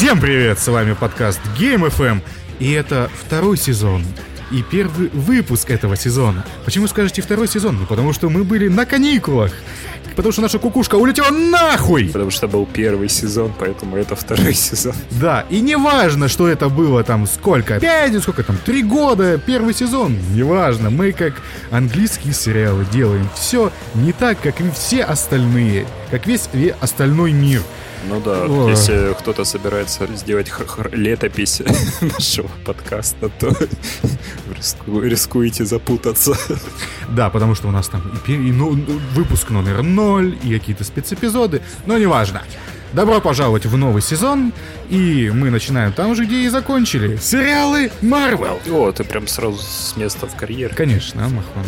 Всем привет, с вами подкаст Game FM, и это второй сезон и первый выпуск этого сезона. Почему скажете второй сезон? Ну, потому что мы были на каникулах. Потому что наша кукушка улетела нахуй! Потому что был первый сезон, поэтому это второй сезон. Да, и не важно, что это было там сколько, пять, сколько там, три года, первый сезон, неважно. Мы как английские сериалы делаем все не так, как и все остальные, как весь остальной мир. Ну да, О. если кто-то собирается сделать летопись нашего подкаста, то риску, рискуете запутаться. Да, потому что у нас там и, и ну, выпуск номер ноль, и какие-то спецэпизоды, но неважно. Добро пожаловать в новый сезон, и мы начинаем там же, где и закончили. Сериалы Marvel. О, ты прям сразу с места в карьер. Конечно, Махон.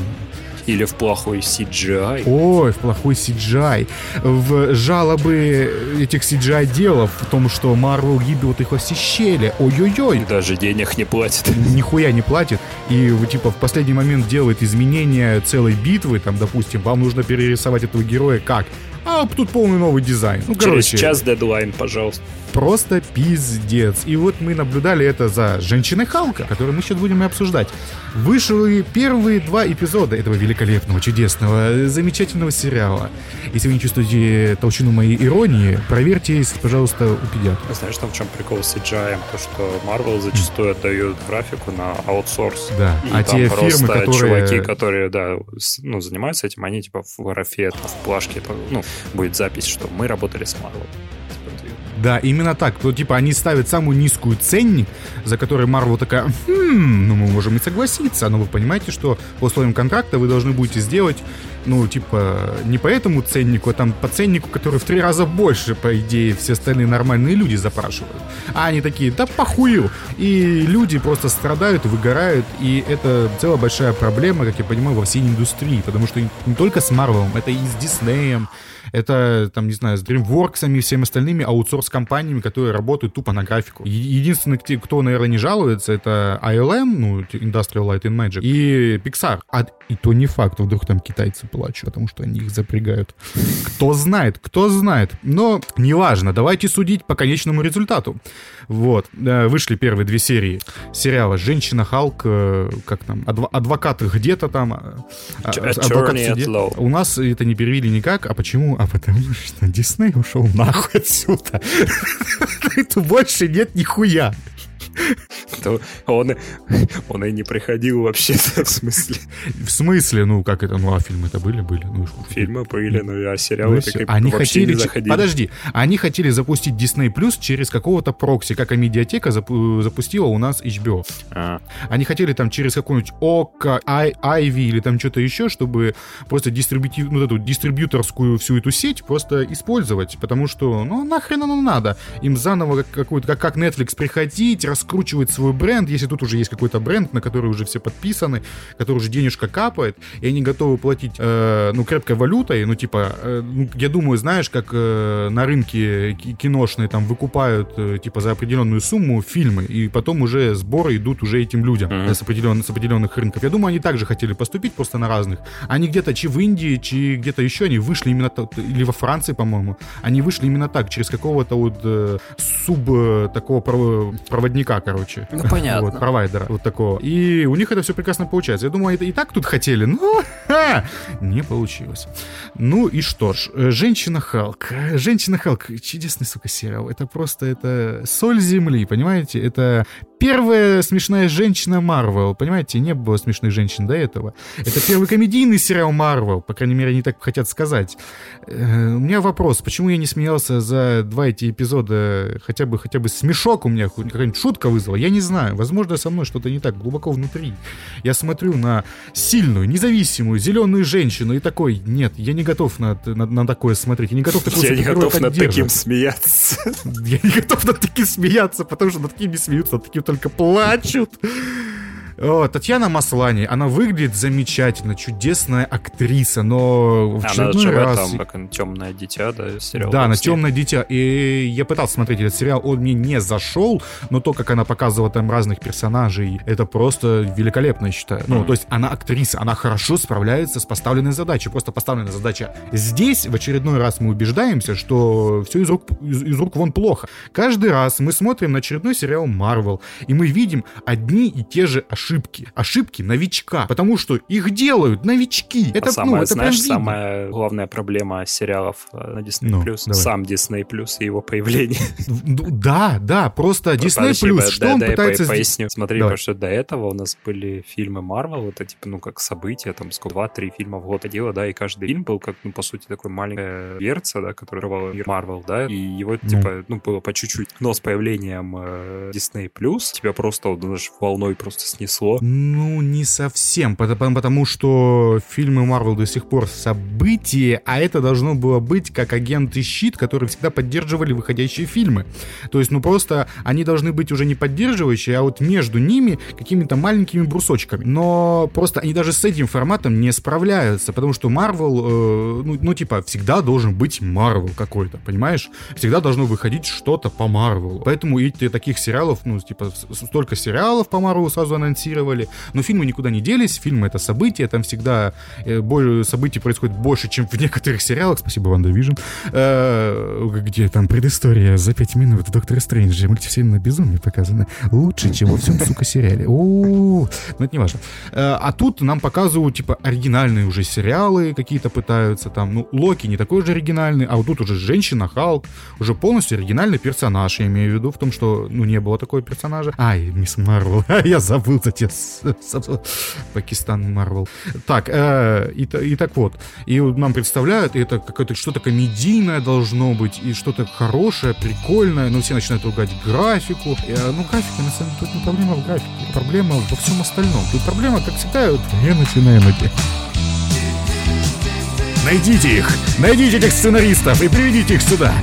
Или в плохой CGI. Ой, в плохой CGI. В жалобы этих CGI-делов в том, что Marvel гибет их осещели. Ой-ой-ой. Даже денег не платит. Нихуя не платит. И, типа, в последний момент делает изменения целой битвы. Там, допустим, вам нужно перерисовать этого героя как? А тут полный новый дизайн. Ну, короче. Через час дедлайн, пожалуйста просто пиздец. И вот мы наблюдали это за «Женщиной Халка», которую мы сейчас будем и обсуждать. Вышли первые два эпизода этого великолепного, чудесного, замечательного сериала. Если вы не чувствуете толщину моей иронии, проверьте, пожалуйста, у педиатра. Знаешь, там в чем прикол с CGI? То, что Marvel зачастую отдают графику на аутсорс. Да, и а те фирмы, которые... чуваки, которые, да, ну, занимаются этим, они типа в графе, в плашке, ну, будет запись, что мы работали с Marvel. Да, именно так. То, типа, они ставят самую низкую ценник, за который Марвел такая, хм, ну мы можем и согласиться, но вы понимаете, что по условиям контракта вы должны будете сделать, ну, типа, не по этому ценнику, а там по ценнику, который в три раза больше, по идее, все остальные нормальные люди запрашивают. А они такие, да похую. И люди просто страдают, выгорают, и это целая большая проблема, как я понимаю, во всей индустрии, потому что не только с Марвелом, это и с Диснеем, это, там, не знаю, с DreamWorks и всеми остальными аутсорс-компаниями, которые работают тупо на графику. Единственный, кто, наверное, не жалуется, это ILM, ну, Industrial Light and Magic, и Pixar. А и то не факт, вдруг там китайцы плачут, потому что они их запрягают. Кто знает, кто знает. Но неважно, давайте судить по конечному результату. Вот. Вышли первые две серии сериала «Женщина Халк», э, как там, адвокаты где-то там. Э, адвокат где У нас это не перевели никак. А почему? А потому что Дисней ушел нахуй отсюда. Это больше нет нихуя. То он, он и не приходил вообще в смысле. В смысле? Ну, как это? Ну, а фильмы это были? Были. Ну, фильмы были, ну, а сериалы ну, они хотели, не заходили. Подожди, они хотели запустить Disney Plus через какого-то прокси, как и медиатека запустила у нас HBO. А. Они хотели там через какую-нибудь ОК, Айви или там что-то еще, чтобы просто дистрибьютив, ну, эту дистрибьюторскую всю эту сеть просто использовать, потому что, ну, нахрен оно надо. Им заново какую-то, как, как Netflix приходить, раскручивать свой бренд, если тут уже есть какой-то бренд, на который уже все подписаны, который уже денежка капает, и они готовы платить, э, ну, крепкой валютой, ну, типа, э, ну, я думаю, знаешь, как э, на рынке киношные там выкупают, э, типа, за определенную сумму фильмы, и потом уже сборы идут уже этим людям mm-hmm. с, определен, с определенных рынков. Я думаю, они также хотели поступить просто на разных. Они где-то, чи в Индии, чи где-то еще, они вышли именно так, или во Франции, по-моему, они вышли именно так, через какого-то вот э, суб такого проводника короче. Ну, понятно. Вот, провайдера вот такого. И у них это все прекрасно получается. Я думаю, это и так тут хотели, но ха, не получилось. Ну и что ж, «Женщина Халк». «Женщина Халк» — чудесный, сука, сериал. Это просто, это соль земли, понимаете? Это первая смешная женщина Марвел. Понимаете, не было смешных женщин до этого. Это первый комедийный сериал Марвел, по крайней мере, они так хотят сказать. Э, у меня вопрос, почему я не смеялся за два эти эпизода, хотя бы, хотя бы смешок у меня, какая-нибудь шутка вызвала, я не знаю. Возможно, со мной что-то не так глубоко внутри. Я смотрю на сильную, независимую, зеленую женщину и такой, нет, я не готов на, на, на такое смотреть, я не готов такого Я не готов над таким смеяться. Я не готов над таким смеяться, потому что над такими смеются, над таким только плачут. Татьяна Маслани, она выглядит замечательно, чудесная актриса, но в Она очередной живет раз... там, как темное дитя, да, сериал. Да, на темное дитя. И я пытался смотреть этот сериал, он мне не зашел, но то, как она показывала там разных персонажей, это просто великолепно, я считаю. Ну, Мгм. то есть она актриса, она хорошо справляется с поставленной задачей. Просто поставленная задача здесь в очередной раз мы убеждаемся, что все из рук, из, из рук вон плохо. Каждый раз мы смотрим на очередной сериал Marvel, и мы видим одни и те же ошибки. Ошибки новичка, потому что их делают новички. Это, А самая, ну, это знаешь, самая главная проблема сериалов э, на Disney Ну, Plus, давай. сам Disney Plus и его появление. Ну, Да, да, просто Disney Plus, что он пытается поясню. Смотри, потому что до этого у нас были фильмы Marvel, это типа, ну, как события, там, сколько, два-три фильма в год дело, да, и каждый фильм был как, ну, по сути, такой маленькая дверца, да, которая рвала мир Marvel, да, и его, Ну. типа, ну, было по чуть-чуть. Но с появлением э, Disney Plus тебя просто, знаешь, волной просто снесло. Ну, не совсем, потому, потому что фильмы Марвел до сих пор событие, а это должно было быть как агент и щит, которые всегда поддерживали выходящие фильмы. То есть, ну просто они должны быть уже не поддерживающие, а вот между ними какими-то маленькими брусочками. Но просто они даже с этим форматом не справляются, потому что Марвел, э, ну, ну, типа, всегда должен быть Марвел какой-то, понимаешь? Всегда должно выходить что-то по Марвелу. Поэтому и таких сериалов, ну, типа, столько сериалов по Марвелу сразу анонсировали, но фильмы никуда не делись, фильмы это события, там всегда э, более, событий происходит больше, чем в некоторых сериалах, спасибо, WandaVision, где там предыстория за пять минут? В Докторе Стрэндже, мультивселенная безумие показана лучше, чем во всем, сука, сериале. Но это не важно. Э, А тут нам показывают, типа, оригинальные уже сериалы какие-то пытаются, там, ну, Локи не такой же оригинальный, а вот тут уже женщина, Халк, уже полностью оригинальный персонаж, я имею в виду, в том, что, ну, не было такого персонажа. Ай, Мисс Марвел, я забыл с- Пакистан Марвел. Так, э, и, и так вот, и нам представляют, и это какое-то что-то комедийное должно быть, и что-то хорошее, прикольное, но все начинают ругать графику. Э, ну, графика, на самом деле, тут не проблема в графике, проблема во всем остальном. Тут проблема, как всегда, вот, я начинаю опять. Найдите их! Найдите этих сценаристов и приведите их сюда!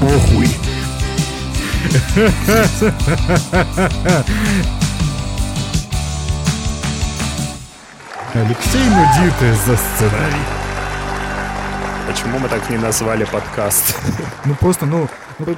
Похуй! Алексей Нудиты за сценарий. Почему мы так не назвали подкаст? Ну просто, ну,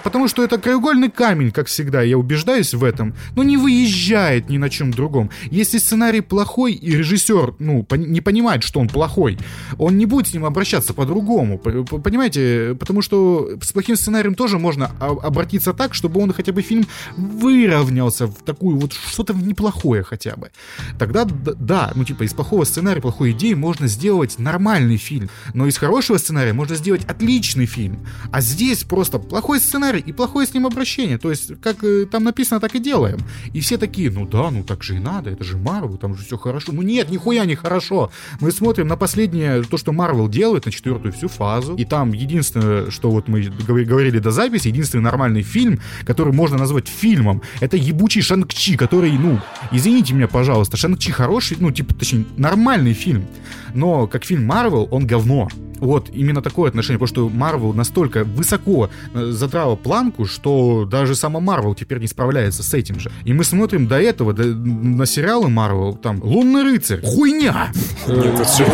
потому что это краеугольный камень, как всегда, я убеждаюсь в этом, но не выезжает ни на чем другом. Если сценарий плохой, и режиссер, ну, не понимает, что он плохой, он не будет с ним обращаться по-другому, понимаете? Потому что с плохим сценарием тоже можно обратиться так, чтобы он хотя бы фильм выровнялся в такую вот что-то неплохое хотя бы. Тогда, да, ну, типа, из плохого сценария, плохой идеи можно сделать нормальный фильм, но из хорошего сценария можно сделать отличный фильм. А здесь просто плохой сценарий и плохое с ним обращение. То есть, как э, там написано, так и делаем. И все такие, ну да, ну так же и надо, это же Марвел, там же все хорошо. Ну нет, нихуя не хорошо. Мы смотрим на последнее, то, что Марвел делает, на четвертую всю фазу. И там единственное, что вот мы говори- говорили до записи, единственный нормальный фильм, который можно назвать фильмом, это ебучий Шанг-Чи, который, ну, извините меня, пожалуйста, Шанг-Чи хороший, ну, типа, точнее, нормальный фильм. Но как фильм Марвел, он говно. Вот именно такое отношение, потому что Марвел настолько высоко э, задрала планку, что даже сама Марвел теперь не справляется с этим же. И мы смотрим до этого до- на сериалы Марвел, там Лунный рыцарь, хуйня! Нет, Э, лучше,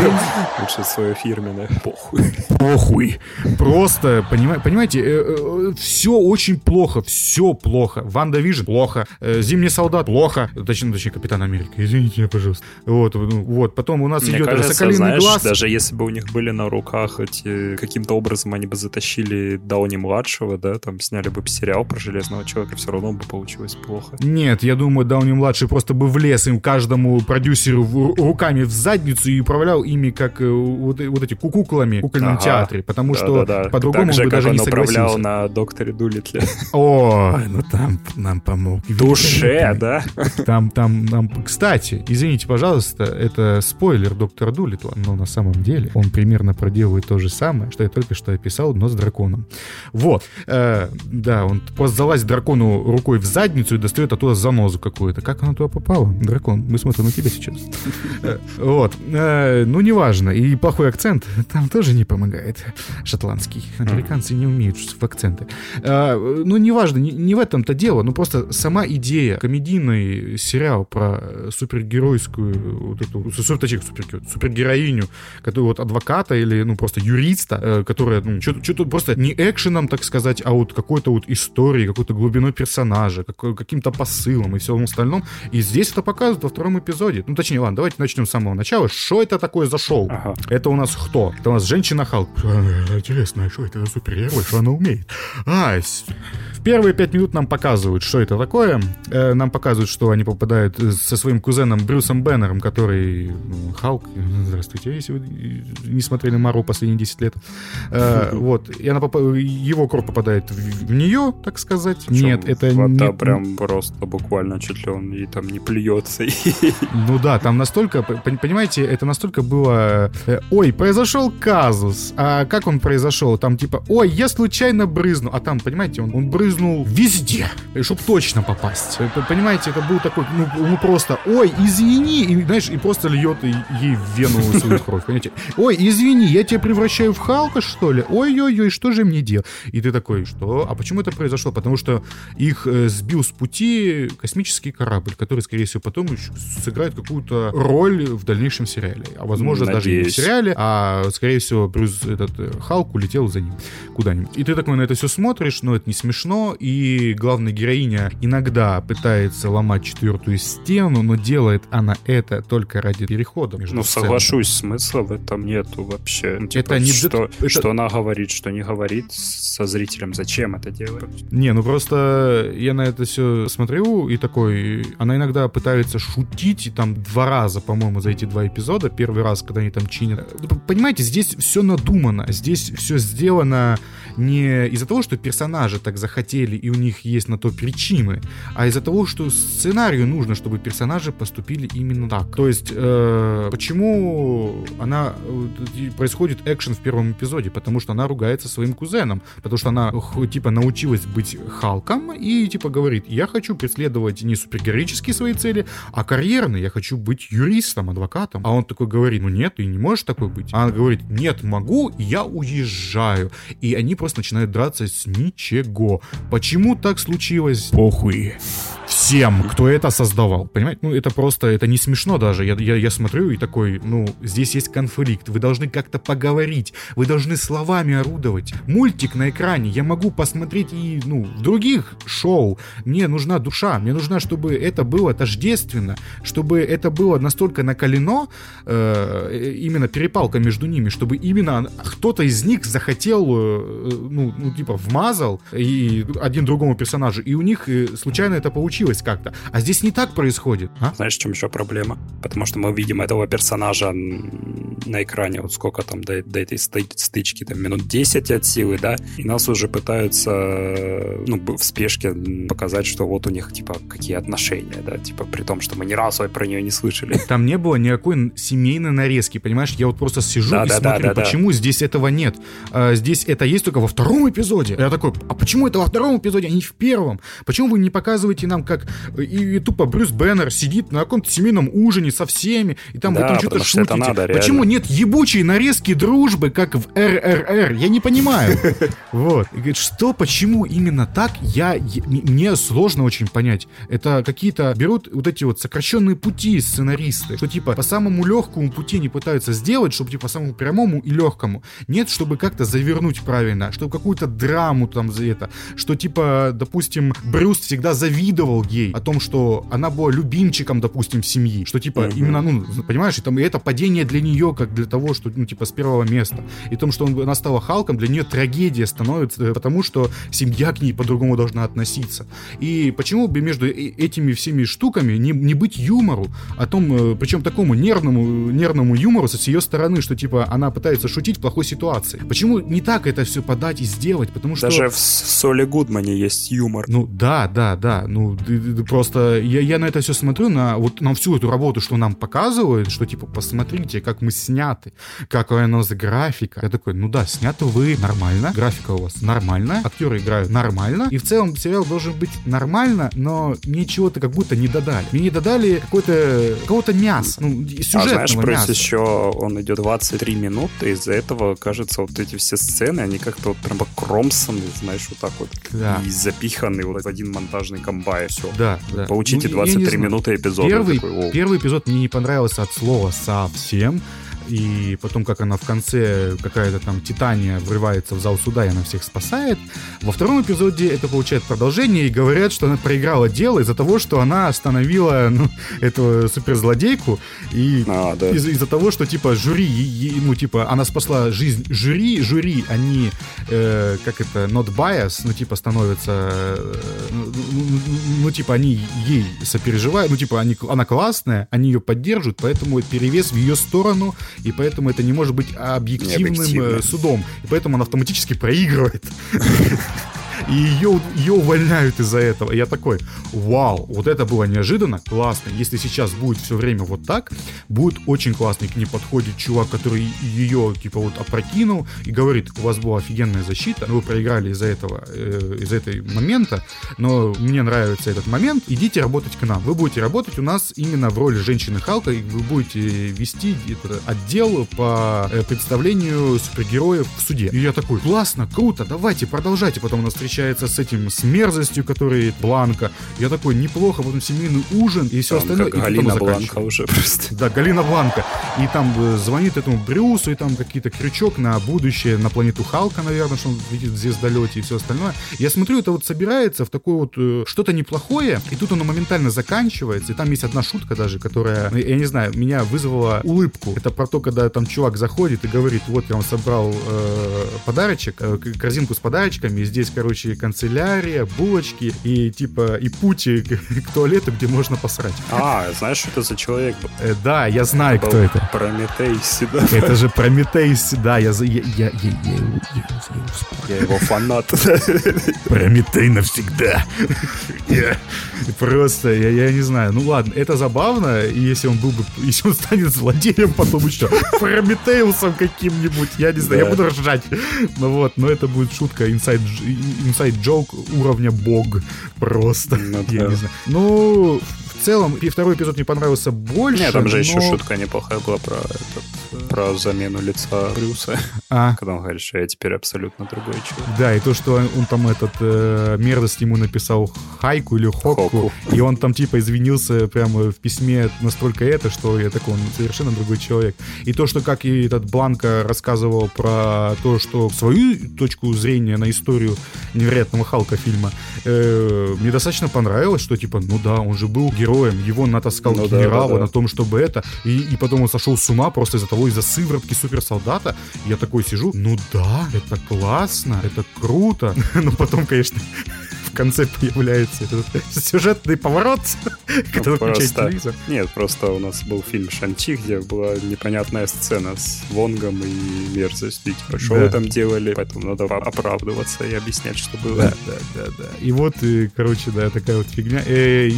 лучше свое фирменное. Похуй. похуй. Просто, понима- понимаете, все очень плохо, все плохо. WandaVision плохо, э, Зимний солдат плохо, точнее, точнее, Капитан Америка, извините меня, пожалуйста. Вот, ну, вот, потом у нас идет Соколиный глаз. даже если бы у них были на руках эти, каким-то образом они бы затащили Дауни-младшего, да, там сняли бы сериал про Железного Человека, все равно бы получилось плохо. Нет, я думаю, Дауни-младший просто бы влез им каждому продюсеру в- руками в задницу и управлял ими как э, вот, вот эти кукуклами в кукольном Ага. театре, потому что Да-да-да. по-другому Так же, он бы даже он не управлял согласился. на Докторе Дулитле. Ой, ну там нам помог. Душе, да? Там, там, нам... Кстати, извините, пожалуйста, это спойлер доктора Дулитла, но на самом деле он примерно про делают то же самое, что я только что описал, но с драконом. Вот. Э, да, он просто залазит дракону рукой в задницу и достает оттуда занозу какую-то. Как она туда попала? Дракон, мы смотрим на тебя сейчас. Э, вот. Э, ну, неважно. И плохой акцент там тоже не помогает. Шотландский. Американцы не умеют в акценты. Э, ну, неважно, не, в этом-то дело. Ну, просто сама идея, комедийный сериал про супергеройскую, вот эту, точнее, супер, супергероиню, которую вот адвоката или, ну, просто юриста, которая, ну, что-то просто не экшеном, так сказать, а вот какой-то вот историей, какой-то глубиной персонажа, каким-то посылом и всем остальном. И здесь это показывают во втором эпизоде. Ну, точнее, ладно, давайте начнем с самого начала. Что это такое за шоу? Ага. Это у нас кто? Это у нас женщина-халк. Интересно, а что это за супергерой? Что она умеет? А, в первые пять минут нам показывают, что это такое. Э, нам показывают, что они попадают со своим кузеном Брюсом Беннером, который ну, Халк. Здравствуйте, если вы не смотрели Мару последние 10 лет. Э, вот. И она поп... его кровь попадает в нее, так сказать. Причем Нет, это вода не... прям просто буквально чуть ли он и там не плюется. Ну да, там настолько, понимаете, это настолько было... Э, ой, произошел казус. А как он произошел? Там типа, ой, я случайно брызнул. А там, понимаете, он, он брызнул везде, чтобы точно попасть. Понимаете, это был такой, ну, ну просто, ой, извини, и, знаешь, и просто льет ей в вену свою кровь, понимаете? Ой, извини, я тебя превращаю в Халка, что ли? Ой-ой-ой, что же мне делать? И ты такой, что? А почему это произошло? Потому что их э, сбил с пути космический корабль, который, скорее всего, потом сыграет какую-то роль в дальнейшем сериале. А возможно, Надеюсь. даже не в сериале, а, скорее всего, Брюс, этот э, Халк улетел за ним куда-нибудь. И ты такой на это все смотришь, но это не смешно, и главная героиня иногда пытается ломать четвертую стену, но делает она это только ради перехода. Между ну, сценами. соглашусь, смысла в этом нету вообще. Ну, типа, это не что, это... что она говорит, что не говорит со зрителем, зачем это делать? Не, ну просто я на это все смотрю и такой, она иногда пытается шутить, и там два раза, по-моему, за эти два эпизода. Первый раз, когда они там чинят. Понимаете, здесь все надумано, здесь все сделано не из-за того, что персонажи так захотели и у них есть на то причины, а из-за того, что сценарию нужно, чтобы персонажи поступили именно так. То есть, э, почему она э, происходит экшен в первом эпизоде? Потому что она ругается своим кузеном, потому что она типа научилась быть Халком и типа говорит, я хочу преследовать не супергероические свои цели, а карьерные, я хочу быть юристом, адвокатом. А он такой говорит, ну нет, ты не можешь такой быть. А она говорит, нет, могу, я уезжаю. И они просто начинают драться с ничего. Почему так случилось? Похуй всем, кто это создавал. Понимаете? Ну, это просто, это не смешно даже. Я, я, я смотрю и такой, ну, здесь есть конфликт. Вы должны как-то поговорить. Вы должны словами орудовать. Мультик на экране. Я могу посмотреть и, ну, в других шоу. Мне нужна душа. Мне нужна, чтобы это было тождественно. Чтобы это было настолько накалено, э, именно перепалка между ними, чтобы именно кто-то из них захотел, э, ну, ну, типа, вмазал и один другому персонажу. И у них э, случайно это получилось получилось как-то. А здесь не так происходит. А? Знаешь, в чем еще проблема? Потому что мы видим этого персонажа на экране, вот сколько там до, до этой стычки, там минут 10 от силы, да, и нас уже пытаются, ну, в спешке показать, что вот у них, типа, какие отношения, да, типа, при том, что мы ни разу про нее не слышали. Там не было никакой семейной нарезки, понимаешь? Я вот просто сижу да, и да, смотрю, да, да, почему да. здесь этого нет. А, здесь это есть только во втором эпизоде. Я такой, а почему это во втором эпизоде, а не в первом? Почему вы не показываете нам как и, и тупо Брюс Беннер сидит на каком-то семейном ужине со всеми, и там да, вы там что-то шутите. Надо, Почему нет ебучей нарезки дружбы, как в РРР? Я не понимаю. Вот. И говорит, что, почему именно так, я, мне сложно очень понять. Это какие-то берут вот эти вот сокращенные пути сценаристы, что типа по самому легкому пути не пытаются сделать, чтобы типа по самому прямому и легкому. Нет, чтобы как-то завернуть правильно, чтобы какую-то драму там за это, что типа, допустим, Брюс всегда завидовал ей о том, что она была любимчиком, допустим, семьи, что типа mm-hmm. именно, ну, понимаешь, и, там, и это падение для нее, как для того, что, ну, типа, с первого места. И том, что он, она стала Халком, для нее трагедия становится, э, потому что семья к ней по-другому должна относиться. И почему бы между этими всеми штуками не, не быть юмору, о том, э, причем такому нервному, нервному юмору с ее стороны, что, типа, она пытается шутить в плохой ситуации. Почему не так это все подать и сделать? Потому что... Даже в Соле Гудмане есть юмор. Ну, да, да, да. Ну, просто я, я на это все смотрю, на вот на всю эту работу, что нам показывают, что типа, посмотрите, как мы сняты, какая у нас графика. Я такой, ну да, сняты вы нормально, графика у вас нормальная, актеры играют нормально, и в целом сериал должен быть нормально, но мне чего-то как будто не додали. Мне не додали какое-то какого-то мяса, ну, сюжетного а знаешь, плюс мяса. еще он идет 23 минуты, из-за этого, кажется, вот эти все сцены, они как-то вот прямо кромсаны, знаешь, вот так вот. Да. И запиханы вот в один монтажный комбай, все. Да, да. Получите Ну, я не 23 знаю. минуты эпизода. Первый, Такой, первый эпизод мне не понравился от слова совсем. И потом, как она в конце, какая-то там Титания врывается в зал суда, и она всех спасает. Во втором эпизоде это получает продолжение, и говорят, что она проиграла дело из-за того, что она остановила ну, эту суперзлодейку. И А, да. из- из-за того, что, типа, жюри, е- е- ну, типа, она спасла жизнь жюри, жюри, они, э, как это, not bias, ну, типа, становятся, э, ну, ну, ну, ну, типа, они ей сопереживают, ну, типа, они, она классная, они ее поддерживают, поэтому перевес в ее сторону, и поэтому это не может быть объективным Необъективно. э, судом, и поэтому она автоматически проигрывает. И ее, ее увольняют из-за этого. Я такой, вау, вот это было неожиданно, классно. Если сейчас будет все время вот так, будет очень классно. И к ней подходит чувак, который ее, типа, вот опрокинул и говорит, у вас была офигенная защита, вы проиграли из-за этого, э, из-за этой момента, но мне нравится этот момент, идите работать к нам. Вы будете работать у нас именно в роли женщины Халка, и вы будете вести отдел по э, представлению супергероев в суде. И я такой, классно, круто, давайте, продолжайте. Потом она встречается с этим, с мерзостью, который Бланка. Я такой, неплохо, потом семейный ужин и все Там остальное. и Галина. Бланка уже просто. Да, Галина Бланка. И там э, звонит этому Брюсу, и там какие-то крючок на будущее, на планету Халка, наверное, что он летит в звездолете и все остальное. Я смотрю, это вот собирается в такое вот э, что-то неплохое, и тут оно моментально заканчивается. И там есть одна шутка даже, которая, ну, я не знаю, меня вызвала улыбку. Это про то, когда там чувак заходит и говорит, вот я вам собрал э, подарочек, э, корзинку с подарочками, и здесь, короче, канцелярия, булочки и типа и пути к, к туалету, где можно посрать. А, знаешь, что это за человек был? Э, да, я знаю, кто Был это. Прометей всегда. Это же Прометейс, да, я, за- я, я, я, я, его- я я его фанат. Прометей навсегда. Я- Просто, я, я не знаю. Ну ладно, это забавно, если он был бы, если он станет злодеем потом еще, Прометеусом каким-нибудь, я не знаю, я буду ржать. Ну вот, но это будет шутка, inside, joke уровня бог. Просто, Ну я да. не знаю. Ну, в целом, и второй эпизод мне понравился больше. Нет, там же еще но- шутка неплохая была про этот, про замену лица Брюса. А, Когда он говорит, что я теперь абсолютно другой человек. Да, и то, что он, он там этот э, мерзость ему написал хайку или хокку, Хоку. и он там типа извинился прямо в письме настолько это, что я такой, он совершенно другой человек. И то, что как и этот Бланка рассказывал про то, что свою точку зрения на историю невероятного Халка фильма, э, мне достаточно понравилось, что типа, ну да, он же был героем, его натаскал Ну да, генерал да, да. на том, чтобы это, и, и потом он сошел с ума просто из-за того, из-за сыворотки суперсолдата. Я такой сижу, ну да, это классно, это круто. Но потом, конечно, в конце появляется этот сюжетный поворот, когда включает просто- телевизор. Нет, просто у нас был фильм «Шанчи», где была непонятная сцена с Вонгом и мерзостью. Типа, что вы там делали? Поэтому надо оправдываться и объяснять, что было. Да, да, да, да. И вот, э, короче, да, такая вот фигня. Э,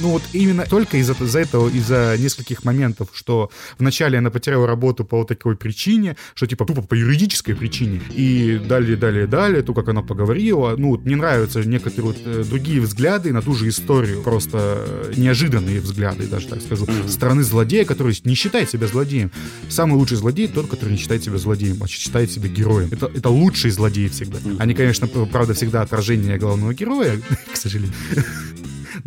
ну вот именно только из-за этого, из-за нескольких моментов, что вначале она потеряла работу по вот такой причине, что типа тупо по юридической причине, и далее, далее, далее, то, как она поговорила, ну, вот мне нравятся некоторые вот, э, другие взгляды на ту же историю, просто э, неожиданные взгляды, даже так скажу, со стороны злодея, который не считает себя злодеем. Самый лучший злодей тот, который не считает себя злодеем, а считает себя героем. Это, это лучший злодей всегда. Мгм. Они, конечно, правда, всегда отражение главного героя, к сожалению.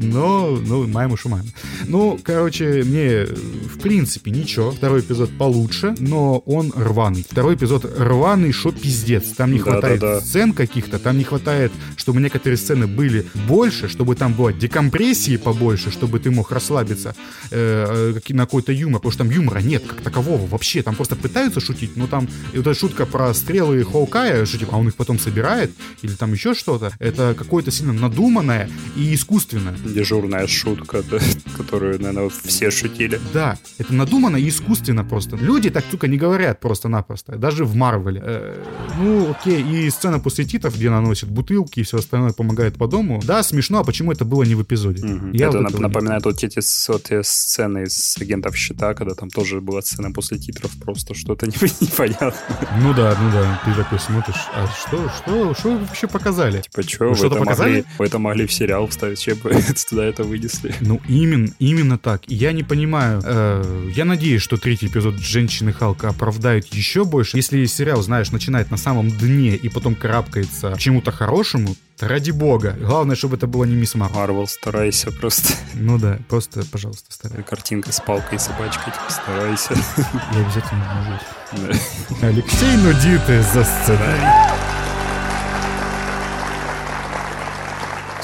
Но, ну, маем уж маем. Ну, короче, мне, в принципе, ничего. Второй эпизод получше, но он рваный. Второй эпизод рваный, шо пиздец. Там не Да, хватает да, да. сцен каких-то, там не хватает, чтобы некоторые сцены были больше, чтобы там было декомпрессии побольше, чтобы ты мог расслабиться э, э, на какой-то юмор, потому что там юмора нет как такового вообще. Там просто пытаются шутить, но там и вот эта шутка про стрелы Хоукая, что типа, а он их потом собирает, или там еще что-то, это какое-то сильно надуманное и искусственное. Дежурная шутка, которую, наверное, все шутили. Да, это надуманно и искусственно просто. Люди так, сука, не говорят просто-напросто. Даже в Марвеле. Э, Ну, окей, и сцена после титров, где она носит бутылки и все остальное помогает по дому. Да, смешно, а почему это было не в эпизоде? Угу. Я это вот напоминает вот эти, вот эти сцены из агентов щита, когда там тоже была сцена после титров, просто что-то непонятно. Ну да, ну да, ты такой смотришь, а что, что, что вообще показали? Типа, что, вы что-то показали? Могли, вы это могли в сериал вставить, чем бы туда это вынесли? Ну, именно, именно так. Я не понимаю, э, я надеюсь, что третий эпизод «Женщины Халка» оправдает еще больше. Если сериал, знаешь, начинает на самом дне и потом карабкается к чему-то хорошему, ради бога. Главное, чтобы это было не мисс Марвел. Марвел, старайся просто. Ну да, просто, пожалуйста, старайся. Картинка с палкой и собачкой, типа, старайся. Я обязательно нажусь. Алексей нудит за сценарий.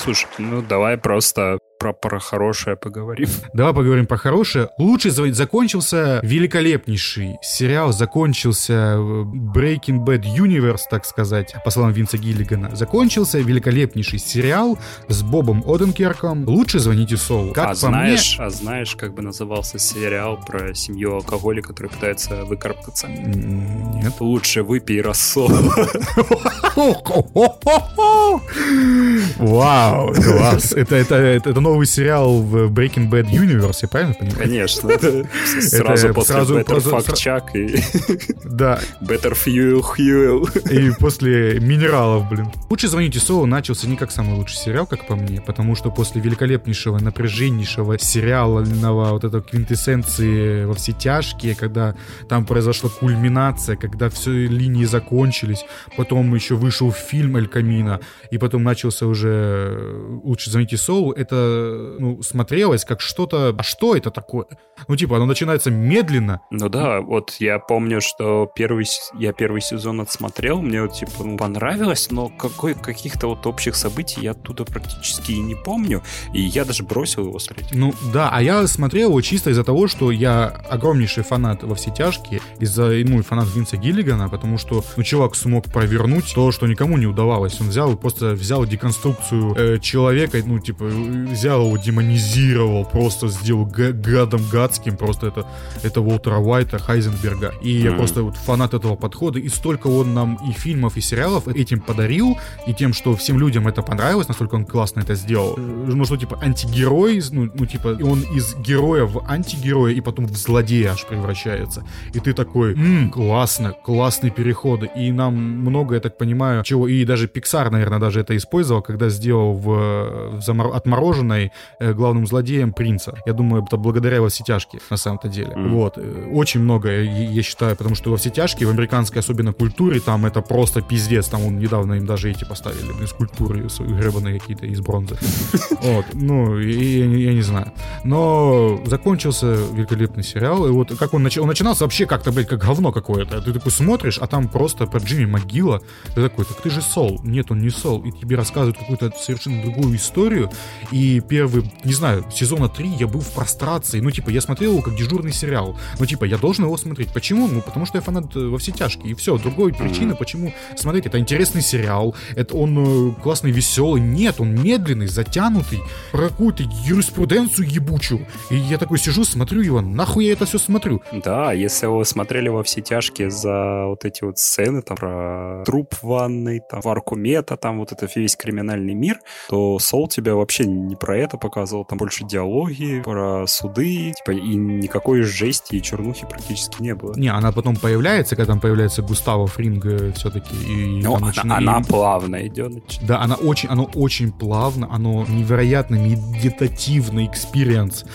Слушай, ну давай просто про, про хорошее поговорим. Давай поговорим про хорошее. Лучший закончился великолепнейший сериал, закончился э, Breaking Bad Universe, так сказать, по словам Винса Гиллигана. Закончился великолепнейший сериал с Бобом Оденкерком. Лучше звоните Солу. Как а знаешь, мне... а знаешь, как бы назывался сериал про семью алкоголика, который пытается выкарабкаться? Нет. Лучше выпей рассол. Вау, класс. Это, это, это, это новый сериал в Breaking Bad Universe, я правильно понимаю? Конечно. Сразу после Better Fuck Chuck и. Better Fuel Fuel. И после Минералов, блин. Лучше звоните Солу начался не как самый лучший сериал, как по мне, потому что после великолепнейшего, напряженнейшего сериального вот этого квинтэссенции во все тяжкие, когда там произошла кульминация, когда все линии закончились, потом еще вышел фильм Эль Камина, и потом начался уже «Лучше звоните Солу», это ну, смотрелось как что-то... А что это такое? Ну, типа, оно начинается медленно. Ну да, вот я помню, что первый, я первый сезон отсмотрел, мне вот, типа, ну, понравилось, но какой, каких-то вот общих событий я оттуда практически и не помню, и я даже бросил его смотреть. Ну, да, а я смотрел его чисто из-за того, что я огромнейший фанат во все тяжкие, из-за, ну, фанат Винса Гиллигана, потому что, ну, чувак смог провернуть то, что никому не удавалось. Он взял, просто взял деконструкцию э, человека, ну, типа, взял его, демонизировал, просто сделал гадом гадским, просто это, это Уолтера Уайта, Хайзенберга. И mm-hmm. я просто вот фанат этого подхода, и столько он нам и фильмов, и сериалов этим подарил, и тем, что всем людям это понравилось, настолько он классно это сделал. Ну, что, типа, антигерой, ну, ну типа, он из героя в антигероя, и потом в злодея аж превращается. И ты такой, м-м, классно, классные переходы. И нам много, я так понимаю, чего, и даже Pixar, наверное, даже это использовал, когда сделал в, в замор... отмороженное сделанной э, главным злодеем принца. Я думаю, это благодаря во все тяжкие, на самом-то деле. Mm. Вот. Э, очень много, я считаю, потому что во все тяжкие, в американской особенно культуре, там это просто пиздец. Там он недавно им даже эти поставили, блин, скульптуры гребаные какие-то из бронзы. Вот. Ну, я не знаю. Но закончился великолепный сериал, и вот как он начал, он начинался вообще как-то, блядь, как говно какое-то. Ты такой смотришь, а там просто про Джимми могила. Ты такой, так ты же Сол. Нет, он не Сол. И тебе рассказывают какую-то совершенно другую историю. И первый, не знаю, сезона 3 я был в прострации. Ну, типа, я смотрел его как дежурный сериал. Ну, типа, я должен его смотреть. Почему? Ну, потому что я фанат э, во все тяжкие. И все. Другой причины, почему смотреть. Это интересный сериал. Это он э, классный, веселый. Нет, он медленный, затянутый. Про какую-то юриспруденцию ебучую. И я такой сижу, смотрю его. Нахуй я это все смотрю? Да, если вы смотрели во все тяжкие за вот эти вот сцены, там, про труп в ванной, там, варку мета, там, вот это весь криминальный мир, то Сол тебя вообще не про это показывал, там больше диалоги, про суды, типа, и никакой жести и чернухи практически не было. Не, она потом появляется, когда там появляется Густаво Фринг все-таки. И ну, она, начинает... она плавно идет. Да, она очень, оно очень плавно, оно невероятно медитативный experience.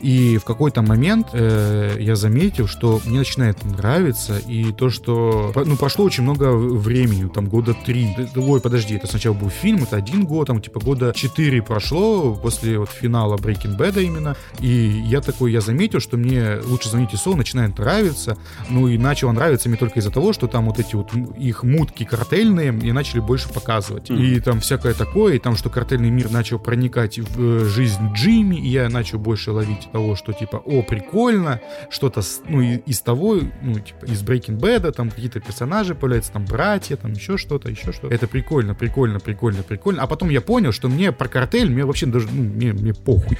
И в какой-то момент э, я заметил, что мне начинает нравиться, и то, что... Ну, прошло очень много времени, там, года три. Ой, подожди, это сначала был фильм, это один год, там, типа, года четыре прошло после вот финала Breaking Bad именно, и я такой, я заметил, что мне «Лучше звоните Сол» начинает нравиться, ну, и начало нравиться мне только из-за того, что там вот эти вот их мутки картельные мне начали больше показывать. Mm. И там всякое такое, и там, что картельный мир начал проникать в э, жизнь Джимми, и я начал больше ловить того, что типа, о, прикольно, что-то, ну, из того, ну, типа, из Breaking Bad, там какие-то персонажи появляются, там братья, там еще что-то, еще что-то. Это прикольно, прикольно, прикольно, прикольно. А потом я понял, что мне про картель, мне вообще даже, ну, мне, мне похуй.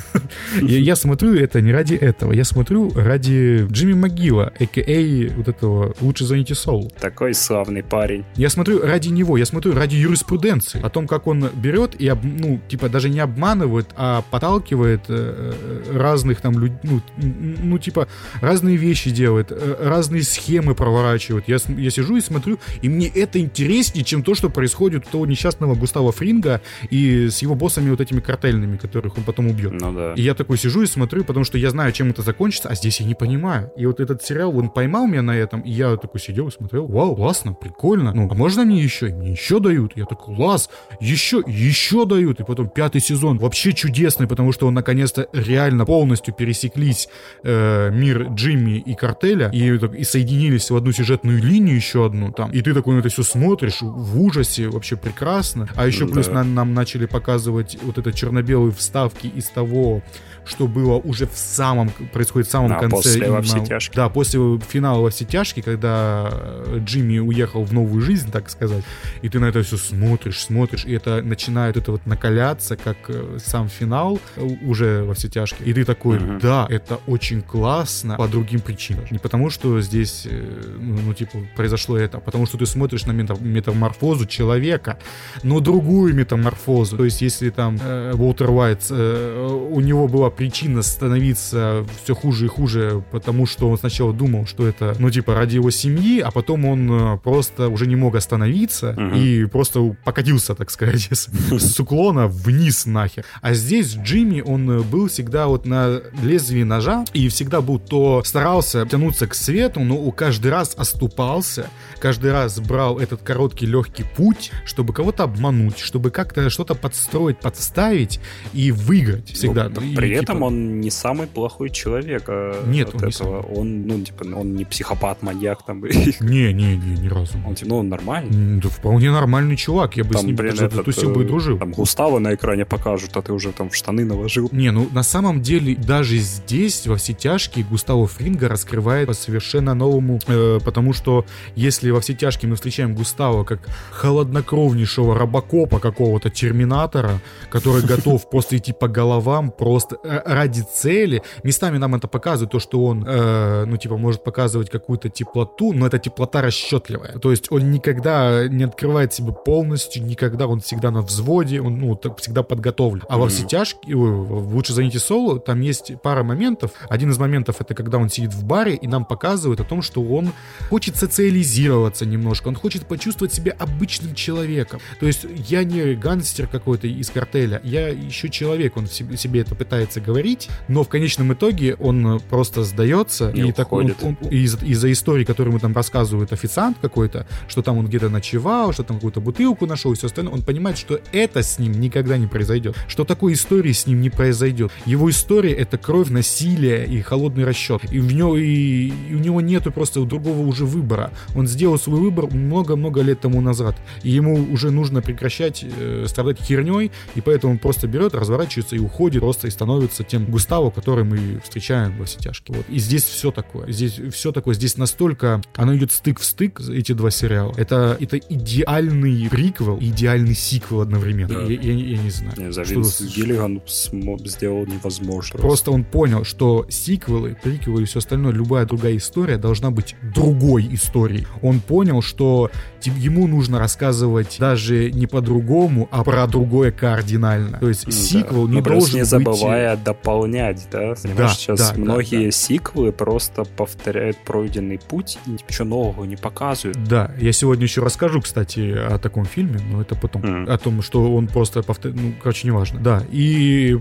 Я, я смотрю это не ради этого. Я смотрю ради Джимми Могила, а.к.а. вот этого «Лучше звоните Соул». Такой славный парень. Я смотрю ради него, я смотрю ради юриспруденции. О том, как он берет и, об- ну, типа, даже не обманывает, а подталкивает э, э, разных там людей, ну, ну, типа, разные вещи делает, э, разные схемы проворачивает. Я, я сижу и смотрю, и мне это интереснее, чем то, что происходит у того несчастного Густава Фринга и с его боссами вот этими картельными, которых он потом убьет. Ну да. И я такой сижу и смотрю, потому что я знаю, чем это закончится, а здесь я не понимаю. И вот этот сериал, он поймал меня на этом, и я такой сидел и смотрел, вау, классно, прикольно. Ну, а можно мне еще? И мне еще дают. Я такой, класс, еще, еще дают. И потом пятый сезон вообще чудесный, потому что он наконец-то реально полностью пересеклись э, мир Джимми и картеля, и, и соединились в одну сюжетную линию еще одну там. И ты такой на это все смотришь в ужасе, вообще прекрасно. А еще Да. плюс нам, нам начали показывать вот это черно-белые вставки из того, того что было уже в самом, происходит в самом А, конце. после «Во все именно- тяжкие». Да, после финала «Во все тяжкие», когда э, Джимми уехал в новую жизнь, так сказать, и ты на это все смотришь, смотришь, и это начинает это вот накаляться, как э, сам финал уже «Во все тяжкие». И ты такой, Мгм. да, это очень классно по другим причинам. Не потому, что здесь, э, ну, ну, типа, произошло это, а потому что ты смотришь на метам- метаморфозу человека, но другую метаморфозу. То есть, если там э, Уолтер Уайт, э, у него была причина становиться все хуже и хуже, потому что он сначала думал, что это, ну, типа, ради его семьи, а потом он э, просто уже не мог остановиться Мгм. и просто покатился, так сказать, с, с уклона вниз нахер. А здесь Джимми, он э, был всегда вот на лезвии ножа и всегда был то старался тянуться к свету, но каждый раз оступался, каждый раз брал этот короткий легкий путь, чтобы кого-то обмануть, чтобы как-то что-то подстроить, подставить и выиграть всегда. Ну, И, при типа, этом он не самый плохой человек. а, Нет, от он не этого. Он, ну, типа, он не психопат, маньяк там. Не, не, не, ни разу. Он, типа, ну, он нормальный. Да вполне нормальный чувак, я бы с Там, ним блин, даже этот, затусил бы и э, дружил. Там Густава на экране покажут, а ты уже там в штаны наложил. Не, ну на самом деле даже здесь во все тяжкие Густаво Фринга раскрывает по совершенно новому, э, потому что если во все тяжкие мы встречаем Густаво как холоднокровнейшего робокопа какого-то терминатора, который готов просто идти по головам просто э, ради цели, местами нам это показывает то, что он, э, ну типа может показывать какую-то теплоту, но эта теплота расчетливая, то есть он никогда не открывает себя полностью, никогда он всегда на взводе, он ну так всегда подготовлен. А во все тяжкие, в лучше звоните соло, там есть пара моментов. Один из моментов это когда он сидит в баре и нам показывают о том, что он хочет социализироваться немножко, он хочет почувствовать себя обычным человеком. То есть я не гангстер какой-то из картеля, я еще человек, он себе, себе это пытается говорить, но в конечном итоге он просто сдается И и, так он- уходит. он- из- из-за истории, которую ему там рассказывает официант какой-то, что там он где-то ночевал, что там какую-то бутылку нашел и все остальное, он понимает, что это с ним никогда не произойдет, что такой истории с ним не произойдет. Его история — это кровь, насилие и холодный расчет. И, в него, и, и у него нету просто другого уже выбора. Он сделал свой выбор много-много лет тому назад. И ему уже нужно прекращать э, страдать херней, и поэтому он просто берет, разворачивается и уходит просто и становится тем Густаво, который мы встречаем во все тяжкие. Вот. И здесь все такое. Здесь все такое. Здесь настолько оно идет стык в стык, эти два сериала. Это, это идеальный приквел идеальный сиквел одновременно. Да. Я, я- я не знаю. Не знаю, Что- Винс Гиллиган смо- сделал невозможно. Просто он понял, что сиквелы, приквелы и все остальное, любая другая история должна быть другой историей. Он понял, что ему нужно рассказывать даже не по-другому, а про другое кардинально. То есть М, сиквел да. не Но плюс должен не быть... забывая дополнять, да? Понимаешь, Да, сейчас да, да, многие да. сиквелы просто повторяют пройденный путь ничего нового не показывают. Да, я сегодня еще расскажу, кстати, о таком фильме, но это потом. Мгм. О том, что он просто повтор... Ну, короче, неважно. Да, и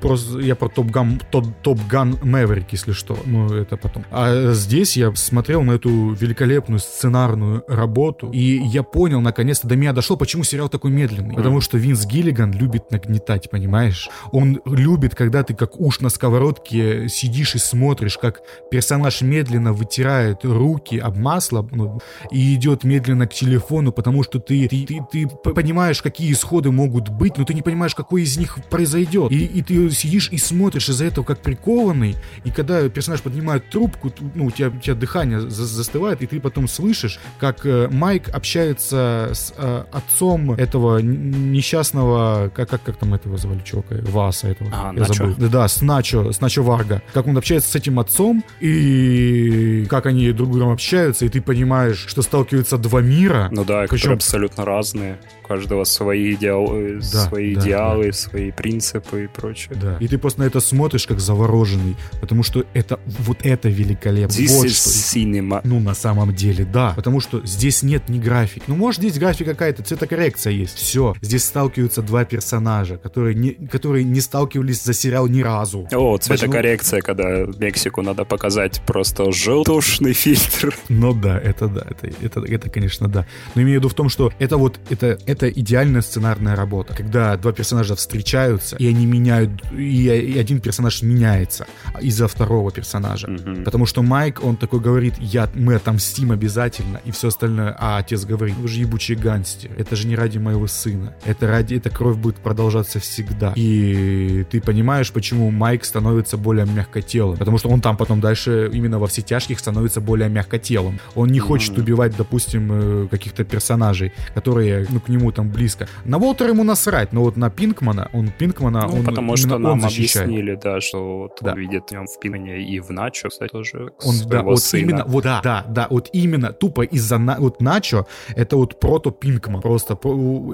просто я про Top Gun, Top Gun Maverick, если что. Ну, это потом. А здесь я смотрел на эту великолепную сценарную работу, и я понял, наконец-то до меня дошло, почему сериал такой медленный. Потому что Винс Гиллиган любит нагнетать, понимаешь? Он любит, когда ты как уж на сковородке сидишь и смотришь, как персонаж медленно вытирает руки об масло ну, и идет медленно к телефону, потому что ты, ты, ты, ты понимаешь, какие исходы могут быть, но ты не понимаешь, какой из них произойдет. И, и ты сидишь и смотришь из-за этого как прикованный, и когда персонаж поднимает трубку, ну, у тебя, у тебя дыхание за- застывает, и ты потом слышишь, как э, Майк общается с э, отцом этого несчастного, как, как, как там этого звали чувака, Васа этого. А, я забыл. Да, с Начо, с Начо Варга. Как он общается с этим отцом, и как они друг с другом общаются, и ты понимаешь, что сталкиваются два мира. Ну да, причем абсолютно разные. У каждого свои, идеал, э, да, свои да, идеалы, да. свои принципы и прочее. Да. И ты просто на это смотришь как завороженный, потому что это вот это великолепно. This вот is что. cinema. Ну, на самом деле, да. Потому что здесь нет ни график. Ну, может, здесь графика какая-то, цветокоррекция есть. Все. Здесь сталкиваются два персонажа, которые не, которые не сталкивались за сериал ни разу. О, цветокоррекция, Почему? когда Мексику надо показать просто желтушный фильтр. Ну да, это да, это, это, это, конечно, да. Но имею в виду в том, что это вот, это, это идеальная сценарная работа, когда два персонажа встречаются, и они меняют, и, и один персонаж меняется из-за второго персонажа. Mm-hmm. Потому что Майк, он такой говорит, я, мы отомстим обязательно, и все остальное. А отец говорит, вы же ебучие гангстеры, это же не ради моего сына, это ради, эта кровь будет продолжаться всегда. И ты понимаешь, почему Майк становится более мягкотелым, потому что он там потом дальше именно во все тяжких становится более мягкотелым. Он не хочет убивать, допустим, э, каких-то персонажей, которые, ну, к нему там близко. На Уолтера ему насрать, но вот на Пинкмана, он Пинкмана, ну, он потому что нам он объяснили, да, что вот да. он видит в нем в Пинкмане и в Начо, кстати, тоже он, да, вот сына. именно, вот да, да, да, вот именно тупо из-за на, вот Начо, это вот прото Пинкман, просто,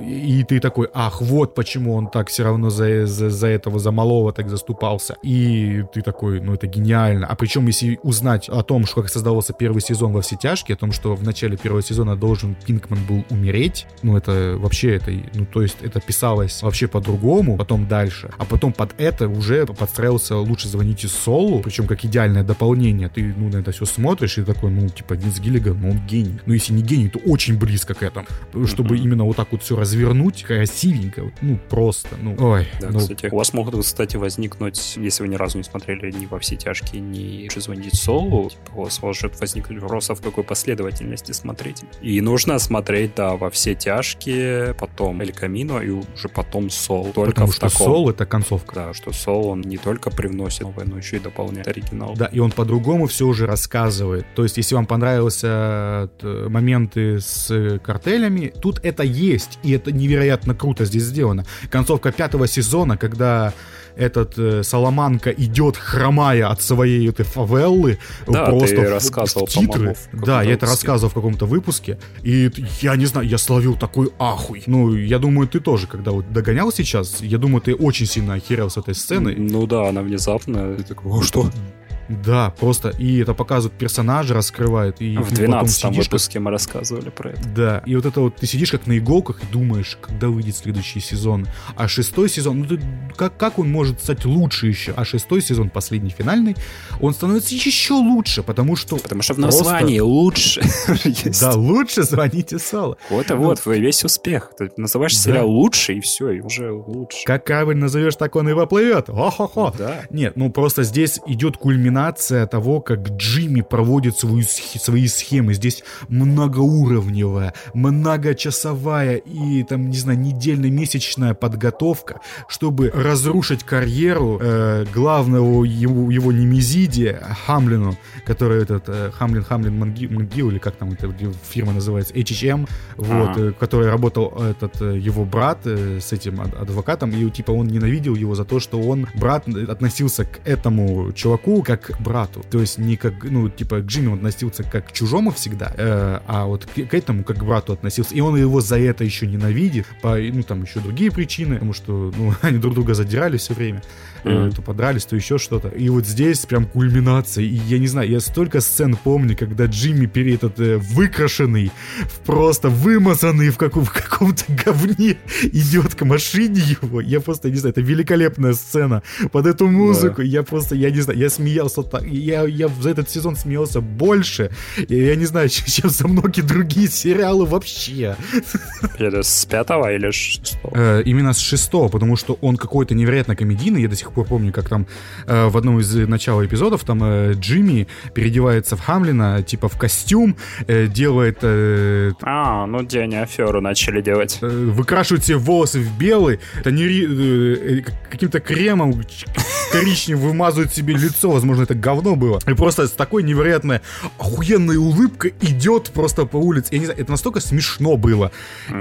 и ты такой, ах, вот почему он так все равно за, за, за этого, за малого так заступался. И ты такой, ну это гениально. А причем, если узнать о том, что как создавался первый сезон во все тяжкие, о том, что в начале первого сезона должен Пинкман был умереть, ну это вообще это, ну то есть это писалось вообще по-другому, потом дальше, а потом под это уже подстраивался «Лучше звоните Солу», причем как идеальное дополнение. Ты, ну, на это все смотришь и такой, ну, типа, Винс Гиллиган, ну, он гений. Но если не гений, то очень близко к этому. Чтобы mm-hmm. именно вот так вот все развернуть, красивенько, ну, просто, ну, ой. Да, ну. кстати, у вас могут, кстати, возникнуть, если вы ни разу не смотрели ни во все тяжкие, ни «Лучше звонить Солу», типа, у вас может возникнуть вопрос, а в какой последовательности смотреть. И нужно смотреть, да, во все тяжкие, потом Эль Камино и уже потом Сол. Только Потому в что таком. Сол — это концовка. Да, что Сол, он не только привносит новое, но еще и дополняет оригинал. Да, и он по-другому все уже рассказывает. То есть, если вам понравился э, моменты с картелями, тут это есть, и это невероятно круто здесь сделано. Концовка пятого сезона, когда этот э, Соломанка идет, хромая от своей этой фавеллы, да, просто ты рассказывал, в титры. В да, я это рассказывал в каком-то выпуске. И я не знаю, я словил такой ахуй. Ну, я думаю, ты тоже, когда вот догонял сейчас, я думаю, ты очень сильно охерел с этой сцены. Ну да, она внезапно. Ты такой, что? Да, просто и это показывает персонажа, раскрывает. И в 12 выпуске как... мы рассказывали про это. Да, и вот это вот ты сидишь как на иголках и думаешь, когда выйдет следующий сезон. А шестой сезон, ну ты, как, как он может стать лучше еще? А шестой сезон, последний, финальный, он становится еще лучше, потому что... Потому что в названии просто... лучше. Да, лучше звоните Соло. Вот и вот, весь успех. Ты называешь сериал лучше, и все, и уже лучше. Как правильно назовешь, так он и воплывет. Хо-хо-хо. Да. Нет, ну просто здесь идет кульминация кульминация того, как Джимми проводит свою, свои схемы. Здесь многоуровневая, многочасовая и, там, не знаю, недельно-месячная подготовка, чтобы разрушить карьеру э, главного его, его немезидия Хамлину, который этот э, Хамлин Хамлин Манги, Мангил, или как там эта фирма называется, HHM, вот, э, который работал этот э, его брат э, с этим адвокатом, и типа он ненавидел его за то, что он, брат, относился к этому чуваку как брату. То есть не как, ну, типа, к Джимми он относился как к чужому всегда, э, а вот к, к этому как к брату относился. И он его за это еще ненавидит, по, ну, там еще другие причины, потому что, ну, они друг друга задирали все время mm-hmm. то подрались, то еще что-то. И вот здесь прям кульминация. И я не знаю, я столько сцен помню, когда Джимми перед этот э, выкрашенный, просто вымазанный в, каком- в каком-то говне идет к машине его. Я просто, не знаю, это великолепная сцена. Под эту музыку да. я просто, я не знаю, я смеялся так. Я, я за этот сезон смеялся больше. Я, я не знаю, чем за многие другие сериалы вообще. Это с пятого или с шестого? Э, именно с шестого, потому что он какой-то невероятно комедийный. Я до сих сих пор помню, как там э, в одном из начала эпизодов там э, Джимми переодевается в Хамлина, типа в костюм, э, делает... Э, а, ну где они аферу начали делать. Э, выкрашивает себе волосы в белый, это не, э, каким-то кремом коричневым вымазывают себе лицо, возможно, это говно было. И просто с такой невероятной охуенной улыбкой идет просто по улице. Я не знаю, это настолько смешно было.